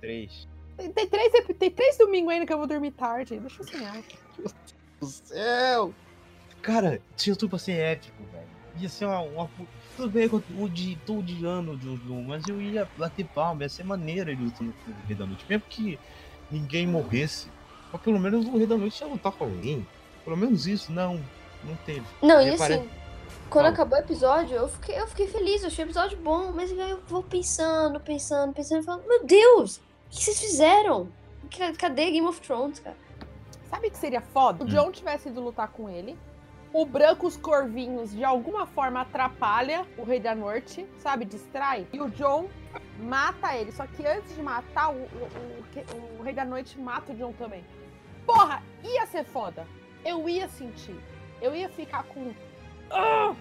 Três. Tem, tem três, tem três domingos ainda que eu vou dormir tarde. Deixa eu sonhar. do céu! Cara, tinha tudo pra ser épico, velho. Ia ser uma. uma tudo bem eu odi- tô odiando o Snow, mas eu ia bater palma, ia ser maneiro ele lutando com o Rei da Noite. Mesmo que ninguém morresse. Mas pelo menos o Rei da Noite ia lutar com alguém. Pelo menos isso, não. Não teve. Não, e assim, parece- quando Fala. acabou o episódio, eu fiquei, eu fiquei feliz, eu achei o episódio bom, mas aí eu vou pensando, pensando, pensando, falando, meu Deus, o que vocês fizeram? Ca- Cadê Game of Thrones, cara? Sabe o que seria foda? O Hum. John tivesse ido lutar com ele. O branco, os corvinhos, de alguma forma atrapalha o Rei da Norte, sabe? Distrai. E o John mata ele. Só que antes de matar, o, o, o- o Rei da Noite mata o John também. Porra, ia ser foda. Eu ia sentir. Eu ia ficar com. Ah!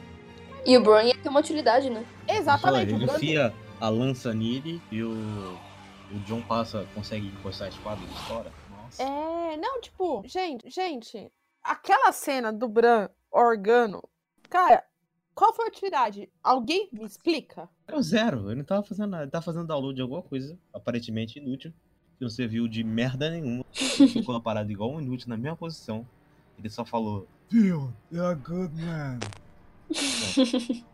E o Bron ia ter uma utilidade, né? Exatamente. Ele branco- enfia a lança nele e o. O John passa, consegue encostar a espada e estoura. Nossa. É, não, tipo, gente, gente, aquela cena do Bran organo, cara, qual foi a utilidade? Alguém me explica? Era o zero, ele não tava fazendo nada. Ele tava fazendo download de alguma coisa, aparentemente inútil, que não serviu de merda nenhuma. Ficou uma parada igual um inútil na mesma posição. Ele só falou, Phil, you're a good man.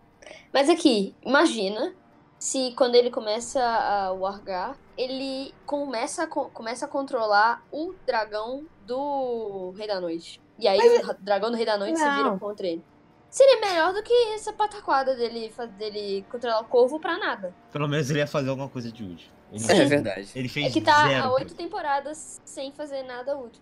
Mas aqui, imagina se quando ele começa a wargar, ele começa a, co- começa a controlar o dragão do Rei da Noite. E aí o ra- dragão do Rei da Noite se vira Não. contra ele. Seria melhor do que essa pataquada dele, dele controlar o corvo pra nada. Pelo menos ele ia fazer alguma coisa de útil. Ele, É verdade. ele fez É que tá zero. há oito temporadas sem fazer nada útil.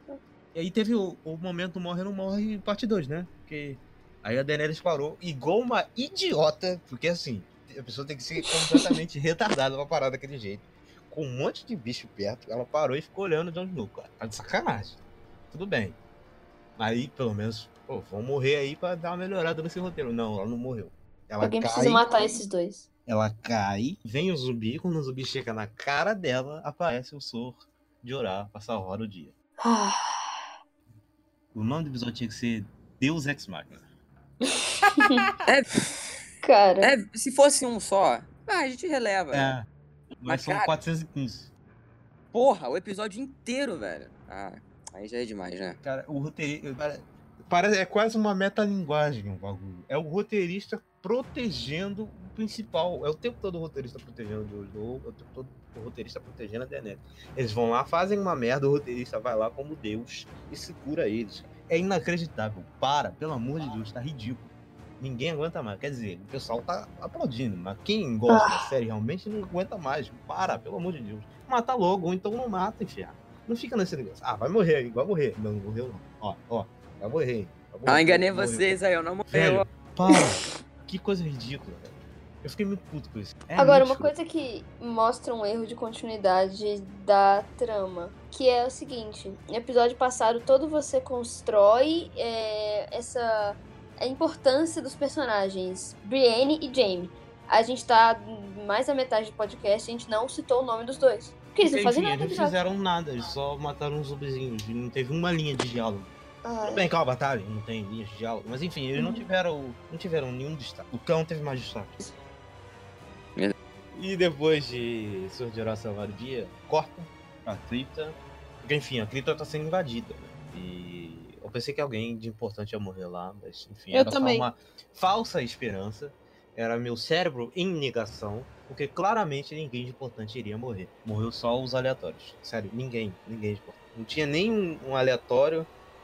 E aí teve o, o momento Morre não Morre parte 2, né? Porque aí a Daenerys parou igual uma idiota, porque assim, a pessoa tem que ser completamente retardada pra parar daquele jeito. Com um monte de bicho perto, ela parou e ficou olhando o Jon Snow, cara. Tá de sacanagem. Tudo bem. Aí, pelo menos, pô, vão morrer aí pra dar uma melhorada nesse roteiro. Não, ela não morreu. Ela Alguém cai, precisa matar esses dois. ela cai, vem o zumbi, quando o zumbi chega na cara dela, aparece o Sor de orar pra salvar o dia. Ah, O nome do episódio tinha que ser Deus Ex Machina. cara. É, se fosse um só, ah, a gente releva. É. Mas Mas, são cara- 415. Porra, o episódio inteiro, velho. Ah, aí já é demais, né? Cara, o roteirista. Parece, é quase uma metalinguagem o bagulho. É o roteirista protegendo o principal. É o tempo todo o roteirista protegendo o Snow, é o tempo todo o roteirista protegendo a Daenerys. Eles vão lá, fazem uma merda, o roteirista vai lá como Deus e segura eles. É inacreditável. Para, pelo amor de Deus, tá ridículo. Ninguém aguenta mais. Quer dizer, o pessoal tá aplaudindo, mas quem gosta da série realmente não aguenta mais. Para, pelo amor de Deus. Mata logo, ou então não mata, enfiar. Não fica nesse negócio. Ah, vai morrer aí, vai morrer. Não, não morreu não. Ó, ó, vai morrer. Vai morrer, Ah, enganei morreu. vocês aí, eu não morreu. Velho, para. que coisa ridícula, velho. Eu fiquei muito puto com isso. É Agora, uma coisa que mostra um erro de continuidade da trama, que é o seguinte: no episódio passado, todo você constrói é, essa a importância dos personagens Brienne e Jaime. A gente tá mais da metade do podcast, a gente não citou o nome dos dois. Porque eles não Enfim, fazem nada eles não fizeram nada, eles só mataram uns zumbizinhos. e Não teve uma linha de diálogo. Ah, Tudo bem que é uma batalha, não tem linhas de diálogo. Mas enfim, eles não Uhum. tiveram. Não tiveram nenhum destaque. O cão teve mais destaque. É. E depois de Sword Art salvar o dia, corta a cripta. Porque enfim, a cripta tá sendo invadida. né? E eu pensei que alguém de importante ia morrer lá, mas enfim, Eu era também. só uma falsa esperança. Era meu cérebro em negação, porque claramente ninguém de importante iria morrer. Morreu só os aleatórios. Sério, ninguém, ninguém de importante. Não tinha nem um, um aleatório.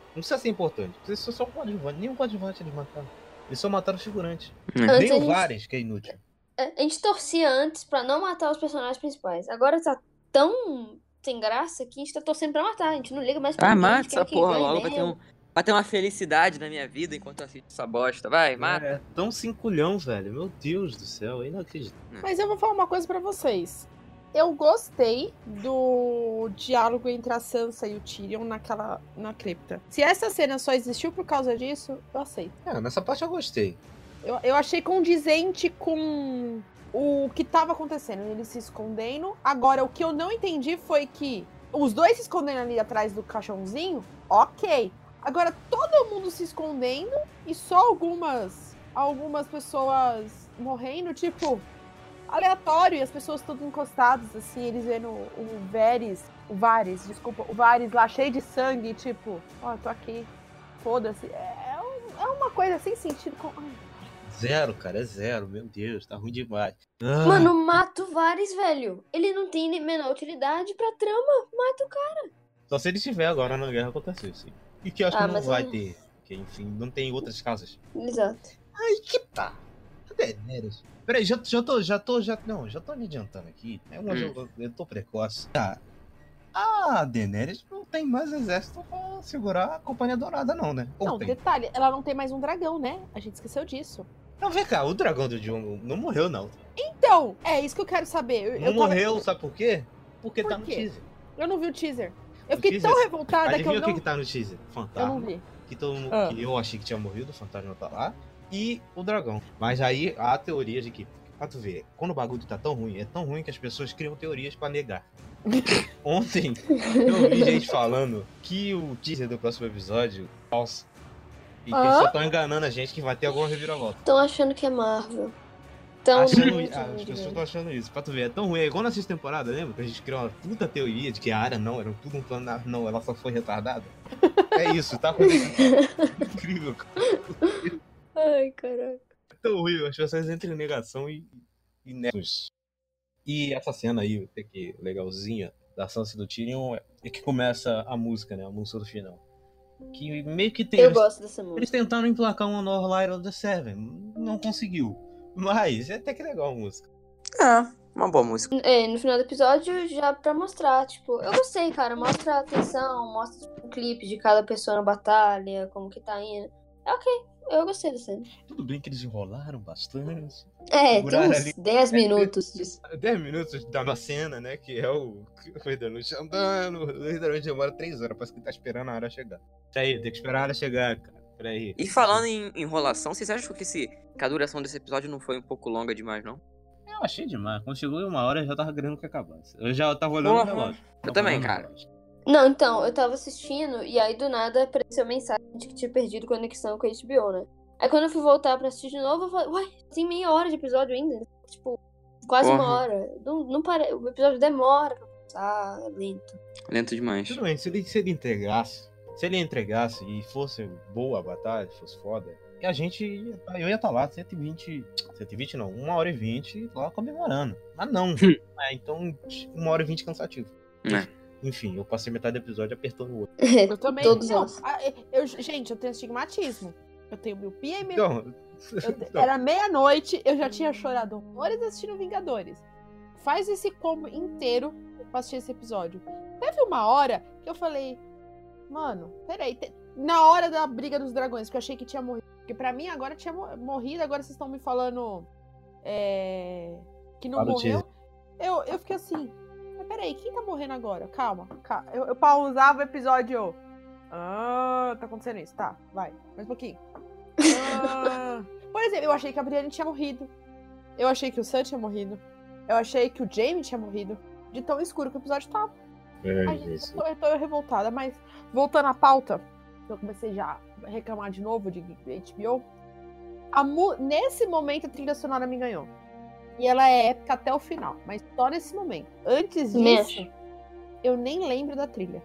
Não precisa ser importante. Precisa ser só um coadjuvante. Nem um coadjuvante eles mataram. Eles só mataram o figurante. Antes Nem o Varys, que é inútil. é, a gente torcia antes pra não matar os personagens principais. Agora tá tão sem graça que a gente tá torcendo pra matar. A gente não liga mais pra Ah, mata essa porra logo pra ter, um, pra ter uma felicidade na minha vida enquanto eu assisto essa bosta. Vai, mata. É tão cinculhão, velho. Meu Deus do céu, eu não acredito. Mas eu vou falar uma coisa pra vocês. Eu gostei do diálogo entre a Sansa e o Tyrion naquela na cripta. Se essa cena só existiu por causa disso, eu aceito. É, nessa parte eu gostei. Eu, eu achei condizente com o que tava acontecendo, eles se escondendo. Agora, o que eu não entendi foi que os dois se escondendo ali atrás do caixãozinho, ok. Agora, todo mundo se escondendo e só algumas algumas pessoas morrendo, tipo, aleatório, e as pessoas todas encostadas, assim, eles vendo o Varys, o Varys, desculpa, o Varys lá cheio de sangue, tipo, ó, tô aqui, foda-se. É, um- é uma coisa sem sentido. Com... Zero, cara, é zero. Meu Deus, tá ruim demais. Ah, Mano, mata o Varys, velho. Ele não tem menor utilidade pra trama. Mata o cara. Só se ele estiver agora na guerra contra a Cersei. E que eu acho Ah, que não vai eu- ter. Porque, enfim, não tem outras casas. Exato. Aí que tá. Cadê Daenerys? Peraí, já, já tô, já tô, já. Não, já tô me adiantando aqui. É uma, Hum. eu, eu tô precoce. Tá. A Daenerys não tem mais exército pra segurar a Companhia Dourada, não, né? Ou Não, tem? detalhe, ela não tem mais um dragão, né? A gente esqueceu disso. Não, vem cá, o dragão do Jon não morreu, não. Então, é isso que eu quero saber. Eu, Não eu tava- morreu, sabe por quê? Porque Por tá no quê? teaser. Eu não vi o teaser. Eu fiquei teaser- tão revoltada que eu o que, não, que tá no teaser? eu Fantasma. não vi. que, todo mundo, Ah. que eu achei que tinha morrido, o fantasma tá lá, e o dragão. Mas aí há a teoria de que, pra tu ver, quando o bagulho tá tão ruim, é tão ruim que as pessoas criam teorias pra negar. Ontem eu vi gente falando que o teaser do próximo episódio é falso. E que eles só estão enganando a gente que vai ter alguma reviravolta. Estão achando que é Marvel. Tão Achando, ah, as ruim, pessoas estão achando isso. Pra tu ver, é tão ruim. É igual na sexta temporada, lembra? Que a gente criou uma puta teoria de que a área não, era tudo um plano. Não, ela só foi retardada. É isso, tá. Incrível, cara. Ai, caraca. tão ruim, as pessoas entram em negação e, e isso. E essa cena aí, até que legalzinha, da Sansa do Tyrion, é que começa a música, né? A música do final. Que meio que tem. Eu eles, gosto dessa música. eles tentaram emplacar um No Light of the Seven. Não conseguiu. Mas é até que legal a música. É, uma boa música. É, no final do episódio, já pra mostrar, tipo, eu gostei, cara. Mostra a atenção, mostra tipo, um clipe de cada pessoa na batalha, como que tá indo. É ok, eu gostei da cena. Tudo bem que eles enrolaram bastante. É, tem uns ali. 10 minutos disso. 10 minutos da uma cena, né? Que é o o Rei da Noite andando. O Rei da Noite demora 3 horas. Parece que tá esperando a hora chegar. Peraí, tem que esperar a hora chegar, cara. Peraí. E falando em enrolação, vocês acham que, esse, que a duração desse episódio não foi um pouco longa demais, não? Eu achei demais. Quando chegou em uma hora, eu já tava querendo que acabasse. Eu já tava olhando Porra. o relógio. Eu Tava também, cara. Não, então, eu tava assistindo e aí do nada apareceu mensagem de que tinha perdido conexão com a HBO, né? Aí quando eu fui voltar pra assistir de novo, eu falei, uai, tem meia hora de episódio ainda. Tipo, quase uma Porra. hora. Não, não pare... O episódio demora pra passar, é lento. Lento demais. Tudo bem, se ele, se ele entregasse, se ele entregasse e fosse boa a batalha, fosse foda, e a gente, ia tá- eu ia estar lá 120, 120 não, 1 hora e 20 lá comemorando. Mas não. é, então, 1 hora e 20 cansativo. É. Enfim, eu passei metade do episódio apertando o outro. Eu também. Todos não, nós. eu, gente, eu tenho astigmatismo. Eu tenho miopia e meu. Então, eu te- então, Era meia-noite, eu já tinha chorado horrores assistindo Vingadores. Faz esse combo inteiro pra assistir esse episódio. Teve uma hora que eu falei, mano, peraí. te- Na hora da briga dos dragões, que eu achei que tinha morrido. Porque pra mim agora tinha mo- morrido, agora vocês estão me falando é, que não Fala morreu. Eu, eu fiquei assim, mas peraí, quem tá morrendo agora? Calma, calma. Eu, eu pausava o episódio. Ah, tá acontecendo isso. Tá, vai, mais um pouquinho. Ah, por exemplo, eu achei que a Brienne tinha morrido. Eu achei que o Sam tinha morrido. Eu achei que o Jamie tinha morrido. De tão escuro que o episódio tava. Ai, gente, eu, tô, eu tô revoltada, mas voltando à pauta, eu comecei já a reclamar de novo de HBO. A mu- nesse momento a trilha sonora me ganhou. E ela é épica até o final, mas só nesse momento. Antes disso, Mexe. eu nem lembro da trilha.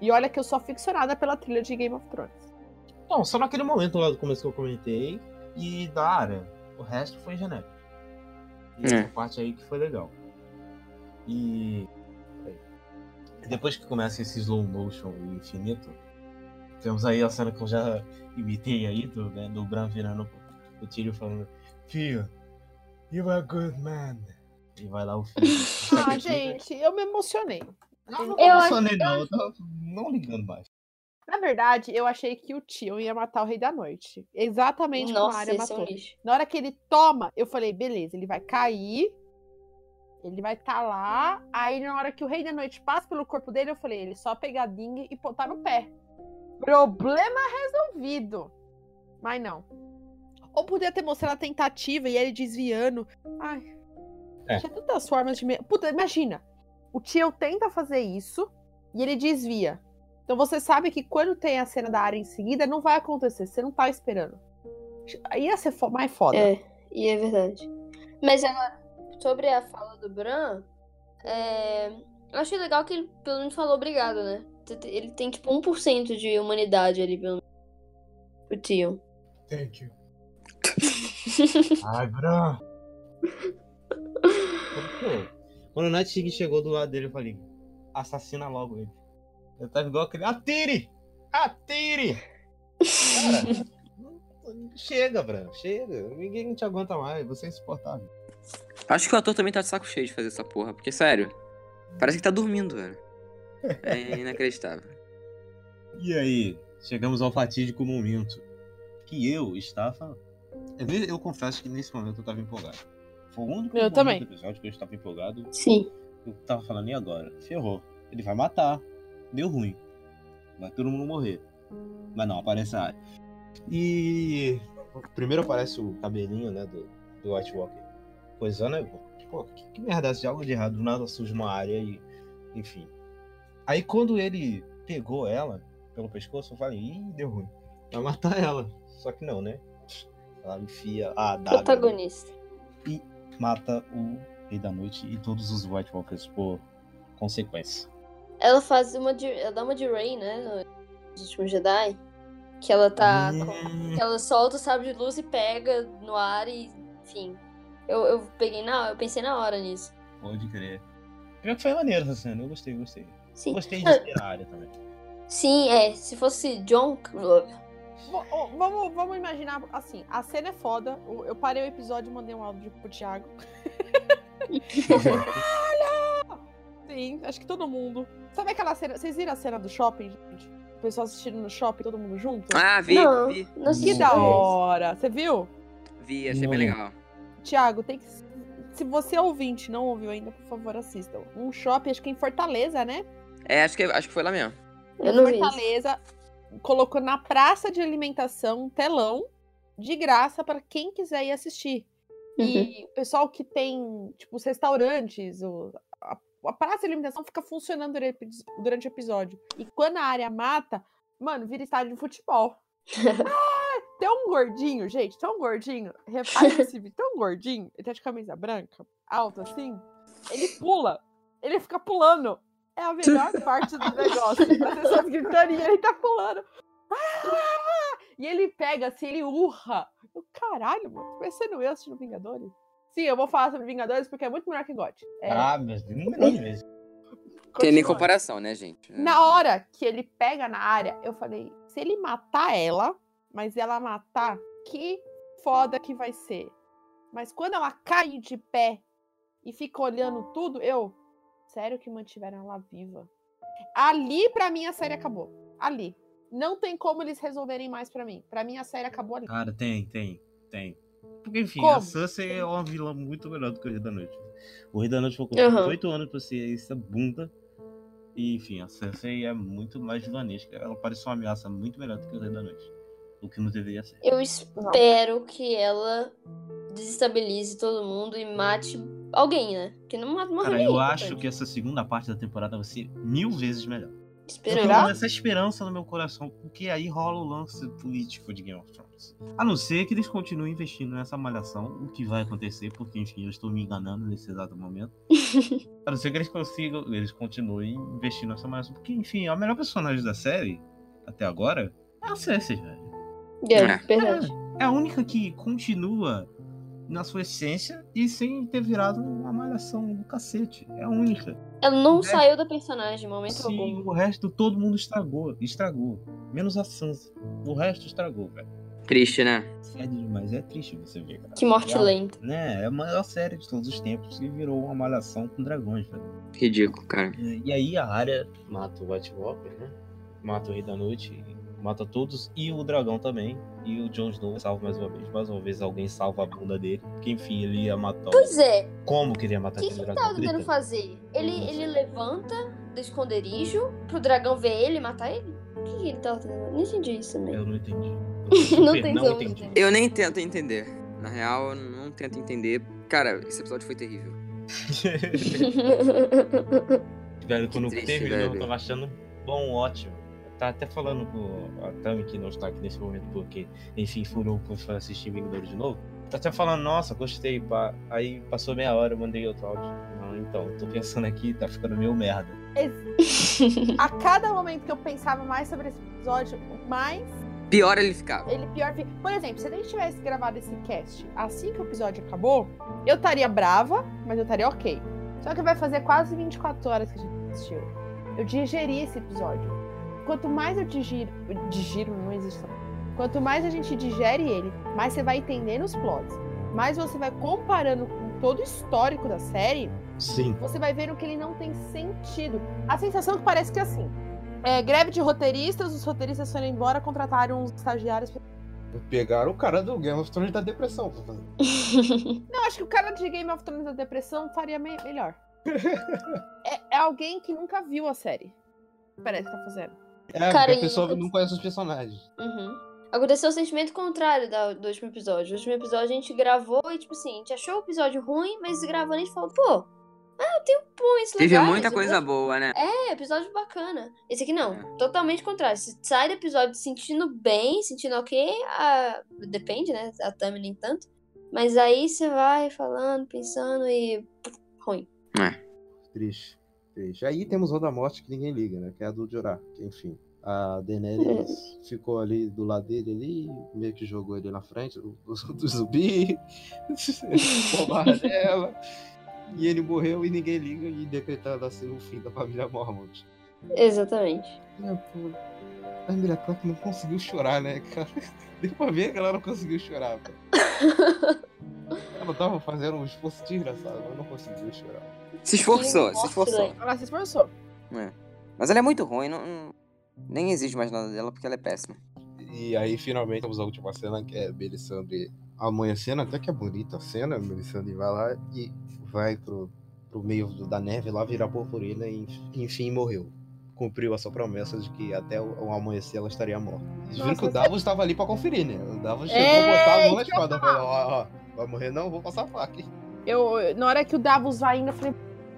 E olha que eu sou aficionada pela trilha de Game of Thrones. Não, só naquele momento lá do começo que eu comentei. E da área. O resto foi genérico. E É. essa parte aí que foi legal. E. Depois que começa esse slow motion infinito, temos aí a cena que eu já imitei aí, do, né, do Bran virando o Tyrion falando: Filho, you are a good man. E vai lá o filho. Ah, gente, eu me emocionei. Não, não Eu acho- emocionei, não. Eu tava não ligando mais. Na verdade, eu achei que o Tio ia matar o Rei da Noite. Exatamente como a Nossa, área esse é um matou. Na hora que ele toma, eu falei, beleza, ele vai cair. Ele vai estar lá. Aí na hora que o Rei da Noite passa pelo corpo dele, eu falei, ele só pegar a Ding e botar no pé. Problema resolvido. Mas não. Ou podia ter mostrado a tentativa e ele desviando. Ai. É. Tinha tantas formas de. me- Puta, imagina. O tio tenta fazer isso e ele desvia. Então você sabe que quando tem a cena da área em seguida, não vai acontecer. Você não tá esperando. Ia ser fo- mais foda. É, e é verdade. Mas agora, sobre a fala do Bran, é, eu achei legal que ele pelo menos falou obrigado, né? Ele tem tipo 1% de humanidade ali, pelo menos. O tio. Thank you. Ai, Bran. Quando o Nightwing chegou do lado dele, eu falei, assassina logo ele. Eu tava igual aquele, atire! Atire! Cara, chega, Bran, chega. Ninguém te aguenta mais, você é insuportável. Acho que o ator também tá de saco cheio de fazer essa porra, porque, sério, parece que tá dormindo, velho. É inacreditável. E aí, chegamos ao fatídico momento que eu estava. Eu, eu confesso que nesse momento eu tava empolgado. Foi o único Eu momento também. do episódio que eu estava empolgado. Sim. Eu tava falando, e agora? Ferrou. Ele vai matar. Deu ruim. Vai todo mundo morrer. Mas não, aparece a área. E. Primeiro aparece o cabelinho, né, do, do White Walker. Coisando, eu, pô, que, que merda essa? Algo de errado. Do nada surge uma área e. Enfim. Aí quando ele pegou ela pelo pescoço, eu falei, ih, deu ruim. Vai matar ela. Só que não, né? Ela enfia a adaga. Protagonista. Mata o Rei da Noite e todos os White Walkers por consequência. Ela faz uma de. Ela dá uma de Rey, né? Nos últimos Jedi. Que ela tá. com- que ela solta o sabre de luz e pega no ar e. Enfim. Eu, eu peguei na. Eu pensei na hora nisso. Pode crer. Pior que foi maneiro essa cena, eu gostei, gostei. Sim. Gostei de ser a área também. Sim, é. Se fosse John. Vamos, vamos imaginar assim, a cena é foda. Eu parei o episódio e mandei um áudio pro Thiago. Olha! Sim, acho que todo mundo. Sabe aquela cena? Vocês viram a cena do shopping, gente? O pessoal assistindo no shopping, todo mundo junto? Ah, vi, Não, vi. não que da hora! Você viu? Vi, achei bem legal. Thiago, tem que. Se você é ouvinte não ouviu ainda, por favor, assistam. Um shopping, acho que é em Fortaleza, né? É, acho que, acho que foi lá mesmo. Eu não vi. Fortaleza colocou na praça de alimentação um telão de graça para quem quiser ir assistir. Uhum. E o pessoal que tem, tipo, os restaurantes, o- a, a praça de alimentação fica funcionando durante, durante o episódio. E quando a área mata, mano, vira estádio de futebol. Um gordinho, gente, um gordinho. Repare nesse vídeo, um gordinho, ele tá de camisa branca, alto assim. Ele pula, ele fica pulando. É a melhor parte do negócio. As pessoas gritando e ele tá pulando. Ah! E ele pega assim, ele urra. Eu, caralho, mano, parecendo eu assistindo Vingadores. Sim, eu vou falar sobre Vingadores porque é muito melhor que God. É, Ah, mas de vezes. Tem nem comparação, né, gente? Na hora que ele pega na área, eu falei, se ele matar ela, mas ela matar, que foda que vai ser. Mas quando ela cai de pé e fica olhando tudo, eu, sério que mantiveram ela viva. Ali, pra mim, a série acabou. Ali. Não tem como eles resolverem mais pra mim. Pra mim, a série acabou ali. Cara, tem, tem, tem. Porque, enfim, Como? a Cersei é uma vilã muito melhor do que o Rei da Noite. O Rei da Noite ficou Aham. 18 anos pra ser essa bunda. E, enfim, a Cersei é muito mais vilanesca. Ela parece uma ameaça muito melhor do que o Rei da Noite. O que não deveria ser. Eu espero que ela desestabilize todo mundo e mate alguém, né? Porque não mata uma Cara, eu é acho que essa segunda parte da temporada vai ser mil vezes melhor. Tenho essa esperança no meu coração, porque aí rola o lance político de Game of Thrones. A não ser que eles continuem investindo nessa malhação, o que vai acontecer, porque enfim, eu estou me enganando nesse exato momento. A não ser que eles consigam, eles continuem investindo nessa malhação, porque enfim, a melhor personagem da série, até agora, é a Cersei, velho. É, É. verdade. É a única que continua na sua essência e sem ter virado uma malhação do cacete. É a única. Ela não É. saiu da personagem em momento Sim, algum. o resto todo mundo estragou. Estragou. Menos a Sansa. O resto estragou, velho. Triste, né? Sério demais. É triste você ver, cara. Que morte É, lenta. Né? É a maior série de todos os tempos que virou uma malhação com dragões, velho. Ridículo, cara. E aí a área mata o White Walker, né? Mata o Rei da Noite, mata todos e o dragão também. E o Jon Snow salva mais uma vez. Mais uma vez alguém salva a bunda dele. Porque enfim, ele ia matar. o- Pois é, Como queria o matar que, aquele que dragão? tava tentando fazer? Ele, Não ele levanta do esconderijo pro dragão ver ele e matar ele? O que, que ele tava tentando? Não entendi isso também. Eu não entendi. Não Super tem não como entendi. entender. Eu nem tento entender. Na real, eu não tento entender. Cara, esse episódio foi terrível. Velho, quando triste, terminou, eu velho. tava achando bom, ótimo. Tá até falando com a Tami, que não está aqui nesse momento, porque, enfim, furou pra assistir Vingadores de novo. Tá até falando, nossa, gostei, pá. Aí passou meia hora, eu mandei outro áudio. Não, então, tô pensando aqui, tá ficando meio merda. A cada momento que eu pensava mais sobre esse episódio, mais Pior ele ficava. ele pior. Por exemplo, se a gente tivesse gravado esse cast assim que o episódio acabou, eu estaria brava, mas eu estaria ok. Só que vai fazer quase 24 horas que a gente assistiu. Eu digeri esse episódio. Quanto mais eu digiro. Digiro não existe. Quanto mais a gente digere ele, mais você vai entendendo os plots. Mais você vai comparando com todo o histórico da série, Sim. você vai vendo que ele não tem sentido. A sensação é que parece que é assim. É, greve de roteiristas, os roteiristas foram embora, contrataram uns estagiários. Pegaram o cara do Game of Thrones da depressão fazer. Não, acho que o cara de Game of Thrones da depressão faria me- melhor. é, é alguém que nunca viu a série. Parece que tá fazendo. É, Cara, porque a e- pessoa não conhece os personagens. Uhum. Aconteceu o sentimento contrário da- do último episódio. No último episódio a gente gravou e, tipo assim, a gente achou o episódio ruim, mas gravando a gente falou, pô, ah, tem pontos Teve muita coisa episódio- boa, né? É, episódio bacana. Esse aqui não, É. totalmente contrário. Você sai do episódio se sentindo bem, sentindo ok, a... depende, né? A Tami nem tanto. Mas aí você vai falando, pensando e. ruim. Triste. Triste. Aí temos o da morte que ninguém liga, né? Que é a do Jorah. Que, enfim, a Daenerys ficou ali do lado dele ali, meio que jogou ele na frente do, do, zumbi, roubaram dela. E ele morreu e ninguém liga e decretando assim o fim da família Mormont. Exatamente. É, pô, a Emilia Clarke não conseguiu chorar, né, cara? Deu pra ver que ela não conseguiu chorar, pô. Ela tava fazendo um esforço desgraçado, mas não conseguiu chorar. Se esforçou, se esforçou. Ela se esforçou. Mas ela é muito ruim, não, não- nem existe mais nada dela porque ela é péssima. E aí, finalmente, temos a última cena, que é Melisandre amanhecendo, até que é bonita a cena. Melisandre vai lá e vai pro, pro meio do- da neve lá virar purpurina e, enfim, morreu. Cumpriu a sua promessa de que até o, o amanhecer ela estaria morta. Nossa, que o Davos estava ali pra conferir, né? O Davos chegou É, a botar a mão na espada. Falou, ó, ó, vai morrer não? Vou passar a faca. hein?" Eu, na hora que o Davos vai indo, eu falei,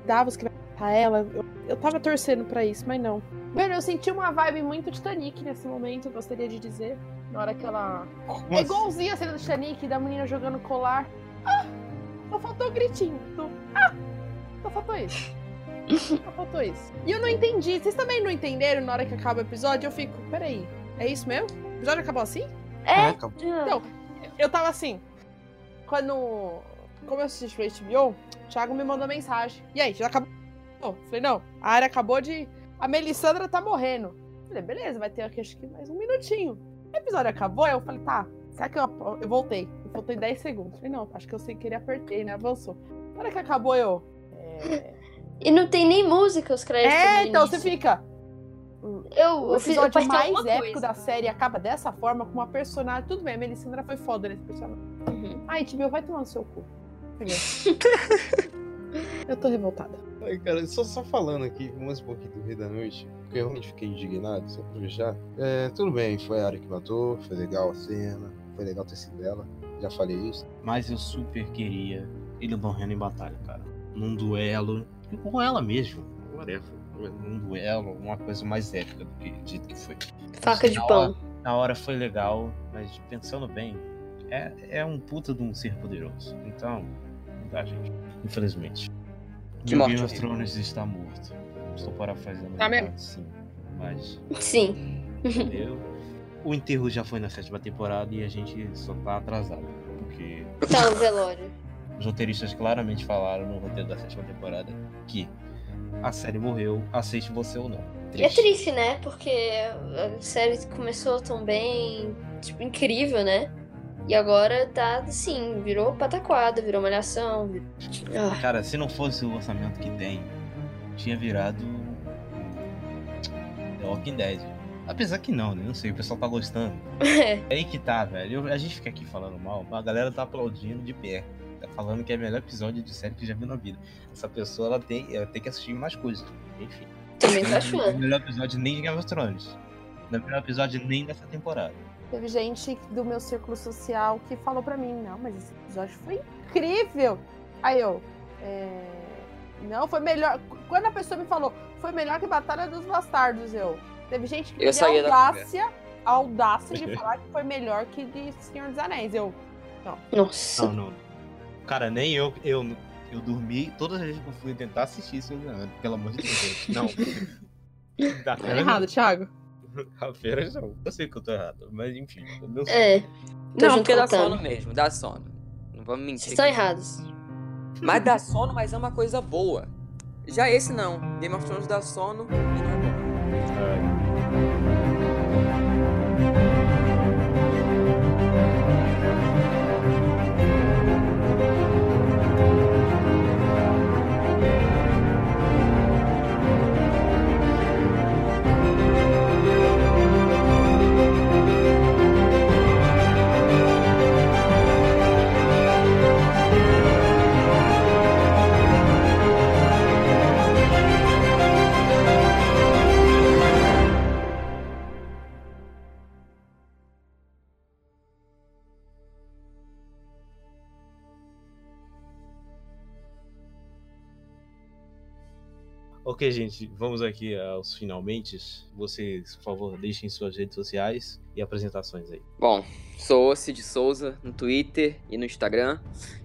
Davos que vai matar ela. Eu, eu tava torcendo pra isso, mas não. Mano, eu senti uma vibe muito Titanic nesse momento, eu gostaria de dizer. Na hora que ela. Como É assim? igualzinha a cena do Titanic, da menina jogando colar. Ah! Só faltou o gritinho. Do, ah! Só faltou isso. Só faltou isso. E eu não entendi. Vocês também não entenderam na hora que acaba o episódio? Eu fico, peraí, é isso mesmo? O episódio acabou assim? É. Então, eu tava assim. Quando. Como eu assisti o HBO, o Thiago me mandou mensagem. E aí, já acabou? Eu falei, não, a área acabou de. A Melissandra tá morrendo. Eu falei, beleza, vai ter aqui acho que mais um minutinho. O episódio acabou, eu falei, tá, será que eu, eu voltei? Eu voltei 10 segundos. Eu falei, não, acho que eu sei que ele apertei, né? Avançou. Na hora que acabou, eu. É, E não tem nem música os créditos. é então início. você fica. Eu, O eu fiz eu episódio postei mais épico coisa. da série acaba dessa forma, com uma personagem. Tudo bem, a Melissandra foi foda nesse personagem. Uhum. Ai, Tibio, vai tomar no seu cu. Eu tô revoltada. Ai, cara, só, só falando aqui mais um pouquinho do Rei da Noite, porque eu realmente fiquei indignado, só pra fechar. É, tudo bem, foi a área que matou, foi legal a cena, foi legal ter sido ela, já falei isso. Mas eu super queria ele morrendo em batalha, cara. Num duelo. Com ela mesmo. Whatever. Num duelo, uma coisa mais épica do que dito que foi. Faca de Na pão. hora- Na hora foi legal, mas pensando bem, é, é um puta de um ser poderoso. Então, dá, gente. Infelizmente. Que Meu morte Game of. Thrones está morto. Estou parafraseando. Tá a mesmo? Sim. Mas Sim. eu, o enterro já foi na sétima temporada e a gente só tá atrasado. Porque Tá no velório. os roteiristas claramente falaram no roteiro da sétima temporada que a série morreu, aceite você ou não. E é triste, né? Porque a série começou tão bem, tipo, incrível, né? E agora tá assim, virou pataquada, virou malhação. vir- Ah, Cara, se não fosse o orçamento que tem, tinha virado The Walking Dead. Apesar que não, né? Não sei, o pessoal tá gostando. é. É aí que tá, velho. A gente fica aqui falando mal, mas a galera tá aplaudindo de pé. Tá falando que é o melhor episódio de série que já viu na vida. Essa pessoa, ela tem, ela tem que assistir mais coisas. Enfim. Também tá Não é o achando. melhor episódio nem de Game of Thrones. Não é o melhor episódio nem dessa temporada. Teve gente do meu círculo social que falou pra mim, não, mas esse episódio foi incrível. Aí eu, é... não, foi melhor. Quando a pessoa me falou, foi melhor que Batalha dos Bastardos, eu. Teve gente que Eu teve audácia, a audácia de falar que foi melhor que de Senhor dos Anéis. Eu, Nossa. Não, não. Cara, nem eu, eu, eu dormi todas as vezes que eu fui tentar assistir isso, não, pelo amor de Deus. Não. Tá errado, Thiago. feira não. Eu sei que eu tô errado, mas enfim. É. Não, porque dá sono mesmo, dá sono. Não vamos mentir. Vocês estão errados. Mas dá sono, mas é uma coisa boa. Já esse não. Game of Thrones dá sono e não Ok, gente, vamos aqui aos finalmente. Vocês, por favor, deixem suas redes sociais e apresentações aí. Bom, sou o Cid Souza no Twitter e no Instagram.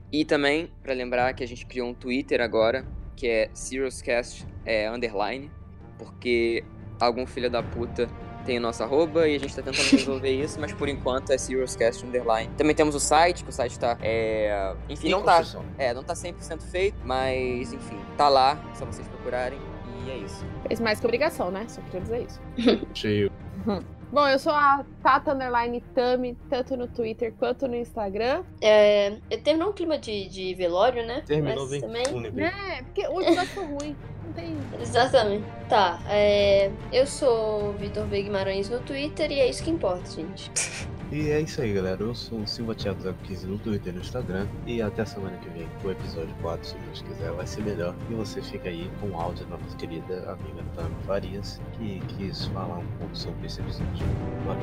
E também, pra lembrar que a gente criou um Twitter agora, que é SiriusCast é, underline, porque algum filho da puta tem o nosso arroba e a gente tá tentando resolver isso, mas por enquanto é SiriusCast underline. Também temos o site, que o site tá. É... Enfim, não tá. É, não tá 100% feito, mas enfim, tá lá, é só vocês procurarem. E é isso. Fez mais que obrigação, né? Só queria dizer isso. Cheio. Bom, eu sou a Tata Underline Tami, tanto no Twitter quanto no Instagram. É, terminou um clima de, de velório, né? Terminou Mas bem também... fúnebre. É, porque o episódio foi ruim. Não tem. Exatamente. Tá, é, eu sou o Vitor. Guimarães no Twitter e é isso que importa, gente. E é isso aí, galera. Eu sou o Silva Thiago 015 no Twitter e no Instagram. E até a semana que vem, o episódio 4, se Deus quiser, vai ser melhor. E você fica aí com o áudio da nossa querida amiga Tami Farias, que quis falar um pouco sobre esse episódio. Valeu.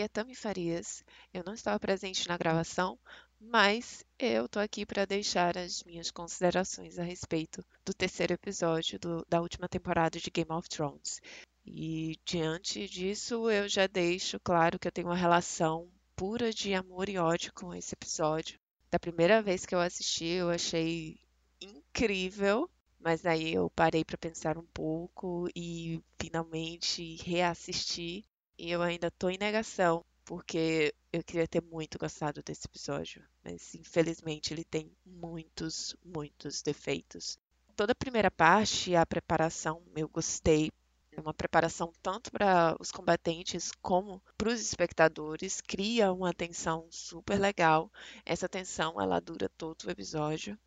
É Tami Farias. Eu não estava presente na gravação, mas eu tô aqui para deixar as minhas considerações a respeito do terceiro episódio do- da última temporada de Game of Thrones. E diante disso, eu já deixo claro que eu tenho uma relação pura de amor e ódio com esse episódio. Da primeira vez que eu assisti, eu achei incrível, mas aí eu parei para pensar um pouco e finalmente reassisti. E eu ainda tô em negação, porque eu queria ter muito gostado desse episódio, mas infelizmente ele tem muitos, muitos defeitos. Toda a primeira parte, a preparação, eu gostei. É uma preparação tanto para os combatentes como para os espectadores, cria uma tensão super legal. Essa tensão ela dura todo o episódio.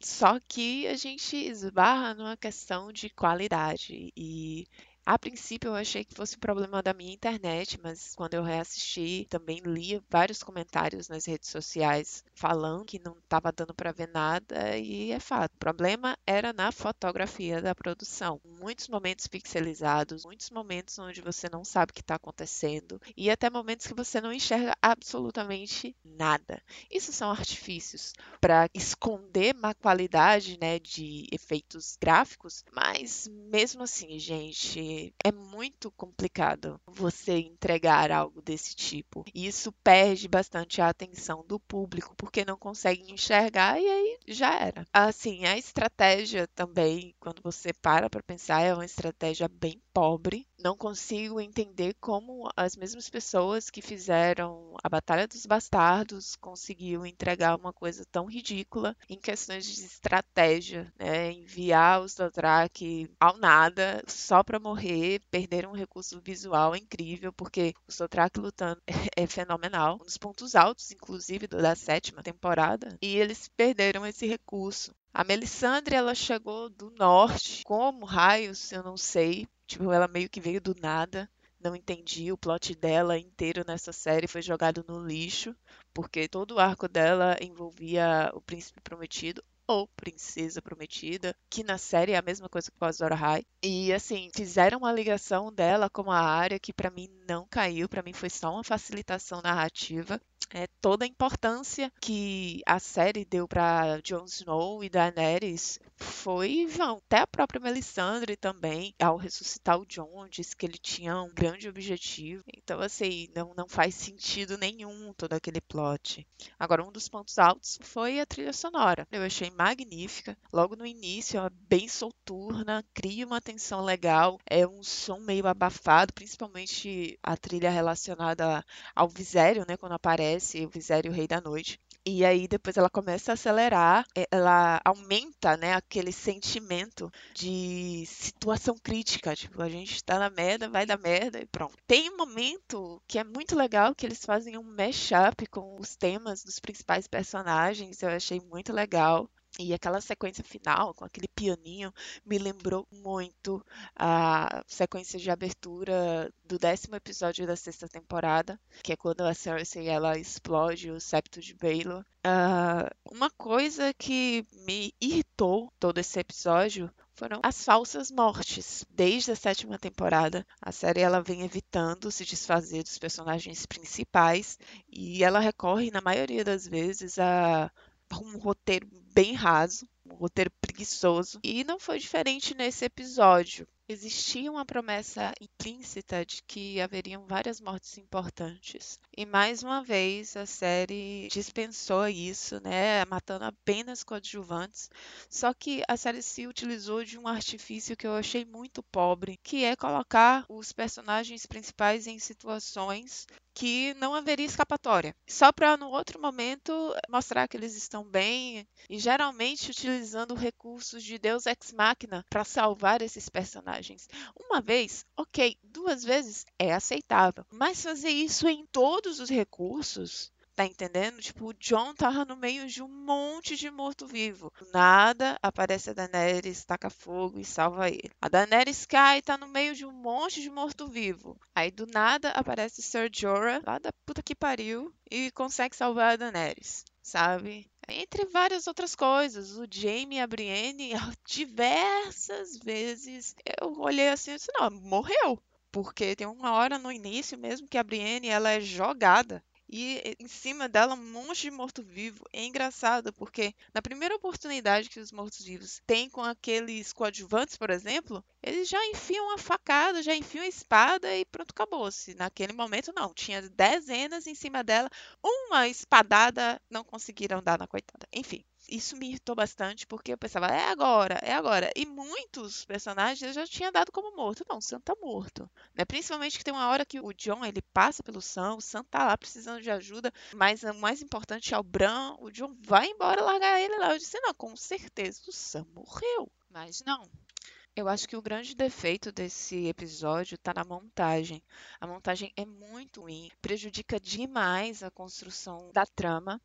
Só que a gente esbarra numa questão de qualidade e a princípio eu achei que fosse um problema da minha internet, mas quando eu reassisti, também li vários comentários nas redes sociais falando que não estava dando para ver nada e é fato. O problema era na fotografia da produção. Muitos momentos pixelizados, muitos momentos onde você não sabe o que está acontecendo e até momentos que você não enxerga absolutamente nada. Isso são artifícios para esconder má qualidade, né, de efeitos gráficos, mas mesmo assim, gente, é muito complicado você entregar algo desse tipo. E isso perde bastante a atenção do público, porque não consegue enxergar e aí já era. Assim, a estratégia também, quando você para para pensar, é uma estratégia bem pobre. Não consigo entender como as mesmas pessoas que fizeram a Batalha dos Bastardos conseguiu entregar uma coisa tão ridícula em questões de estratégia, né? Enviar os Dothraki ao nada só para morrer, perder um recurso visual incrível, porque o Dothraki lutando é fenomenal, um dos pontos altos, inclusive, da sétima temporada, e eles perderam esse recurso. A Melisandre, ela chegou do norte, como raios, eu não sei, tipo, ela meio que veio do nada. Não entendi o plot dela inteiro nessa série foi jogado no lixo, porque todo o arco dela envolvia o príncipe prometido ou princesa prometida, que na série é a mesma coisa que a Azor Ahai. E assim, fizeram uma ligação dela com a área que para mim não caiu, para mim foi só uma facilitação narrativa. É toda a importância que a série deu para Jon Snow e Daenerys foi vão. Até a própria Melisandre também, ao ressuscitar o Jon, disse que ele tinha um grande objetivo. Então, assim, não, não faz sentido nenhum todo aquele plot. Agora, um dos pontos altos foi a trilha sonora. Eu achei magnífica. Logo no início, ela é bem soturna, cria uma tensão legal. É um som meio abafado, principalmente a trilha relacionada ao Visério, né? Quando aparece o Visério, Rei da Noite. E aí depois ela começa a acelerar, é, ela aumenta, né, aquele sentimento de situação crítica, tipo, a gente tá na merda, vai dar merda e pronto. Tem um momento que é muito legal que eles fazem um mashup com os temas dos principais personagens, eu achei muito legal. E aquela sequência final, com aquele pianinho, me lembrou muito a sequência de abertura do décimo episódio da sexta temporada, que é quando a Cersei ela explode o septo de Baelor. Uh, uma coisa que me irritou todo esse episódio foram as falsas mortes. Desde a sétima temporada, a série ela vem evitando se desfazer dos personagens principais e ela recorre, na maioria das vezes, a um roteiro bem raso. um roteiro preguiçoso. E não foi diferente nesse episódio. Existia uma promessa implícita de que haveriam várias mortes importantes. E mais uma vez a série dispensou isso, né, matando apenas coadjuvantes. Só que a série se utilizou de um artifício que eu achei muito pobre, que é colocar os personagens principais em situações que não haveria escapatória. Só para no outro momento mostrar que eles estão bem e geralmente utilizando recursos de Deus ex machina para salvar esses personagens. Uma vez, ok, duas vezes é aceitável, mas fazer isso em todos os recursos Tá entendendo? Tipo, o John tava no meio de um monte de morto-vivo. Nada, aparece a Daenerys, taca fogo e salva ele. A Daenerys cai e tá no meio de um monte de morto-vivo. Aí, do nada, aparece Ser Jorah, lá da puta que pariu, e consegue salvar a Daenerys, sabe? Entre várias outras coisas. O Jaime e a Brienne, diversas vezes, eu olhei assim e disse, não, morreu porque tem uma hora no início mesmo que a Brienne ela é jogada e em cima dela um monte de morto-vivo. É engraçado porque na primeira oportunidade que os mortos-vivos têm com aqueles coadjuvantes, por exemplo, eles já enfiam a facada, já enfiam a espada e pronto, acabou-se. Naquele momento não, tinha dezenas em cima dela, uma espadada não conseguiram dar na coitada. Enfim, isso me irritou bastante porque eu pensava, é agora, é agora. E muitos personagens eu já tinha dado como morto. Não, o Sam tá morto. Né? Principalmente que tem uma hora que o John ele passa pelo Sam, o Sam tá lá precisando de ajuda, mas o mais importante é o Bran. O John vai embora largar ele lá. Eu disse, não, com certeza o Sam morreu. Mas não, eu acho que o grande defeito desse episódio está na montagem. A montagem é muito ruim, prejudica demais a construção da trama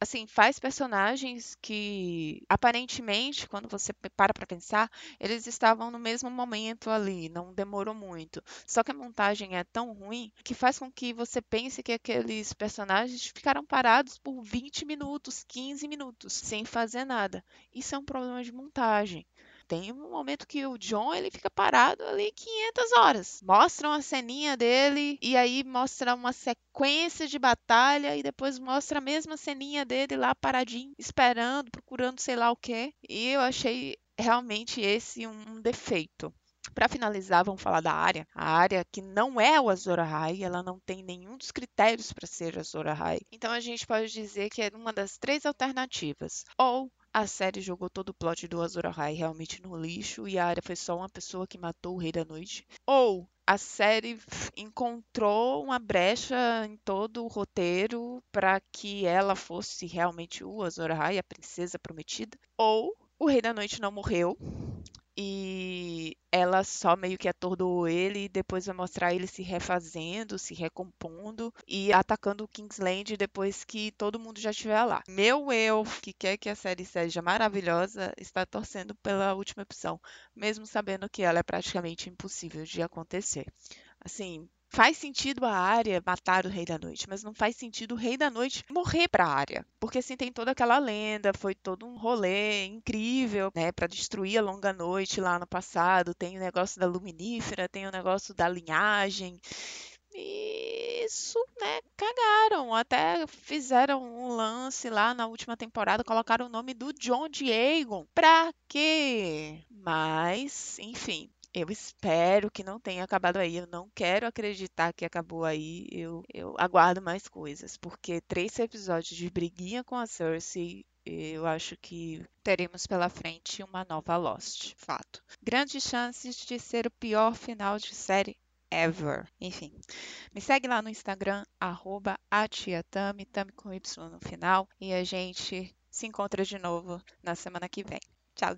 assim, faz personagens que aparentemente, quando você para para pensar, eles estavam no mesmo momento ali, não demorou muito. Só que a montagem é tão ruim que faz com que você pense que aqueles personagens ficaram parados por 20 minutos, 15 minutos, sem fazer nada. Isso é um problema de montagem tem um momento que o John ele fica parado ali 500 horas. Mostram a ceninha dele e aí mostra uma sequência de batalha e depois mostra a mesma ceninha dele lá paradinho, esperando, procurando sei lá o que. E eu achei realmente esse um defeito. Para finalizar, vamos falar da área. A área que não é o Azor Ahai, ela não tem nenhum dos critérios para ser Azor Ahai. Então a gente pode dizer que é uma das três alternativas. Ou a série jogou todo o plot do Azor Ahai realmente no lixo e a Arya foi só uma pessoa que matou o Rei da Noite. Ou a série encontrou uma brecha em todo o roteiro para que ela fosse realmente o Azor Ahai, a princesa prometida. Ou o Rei da Noite não morreu e ela só meio que atordoou ele e depois vai mostrar ele se refazendo, se recompondo e atacando o Kingsland depois que todo mundo já estiver lá. Meu eu, que quer que a série seja maravilhosa, está torcendo pela última opção, mesmo sabendo que ela é praticamente impossível de acontecer. Assim, Faz sentido a área matar o Rei da Noite, mas não faz sentido o Rei da Noite morrer para a área. Porque assim tem toda aquela lenda, foi todo um rolê incrível, né, para destruir a Longa Noite lá no passado. Tem o negócio da luminífera, tem o negócio da linhagem. E isso, né, cagaram. Até fizeram um lance lá na última temporada, colocaram o nome do John Diego. Pra quê? Mas, enfim, eu espero que não tenha acabado aí. Eu não quero acreditar que acabou aí. Eu, eu aguardo mais coisas, porque três episódios de briguinha com a Cersei eu acho que teremos pela frente uma nova Lost, fato. Grandes chances de ser o pior final de série ever. Enfim, me segue lá no Instagram, arroba atiatami, tami com Y no final, e a gente se encontra de novo na semana que vem. Tchau!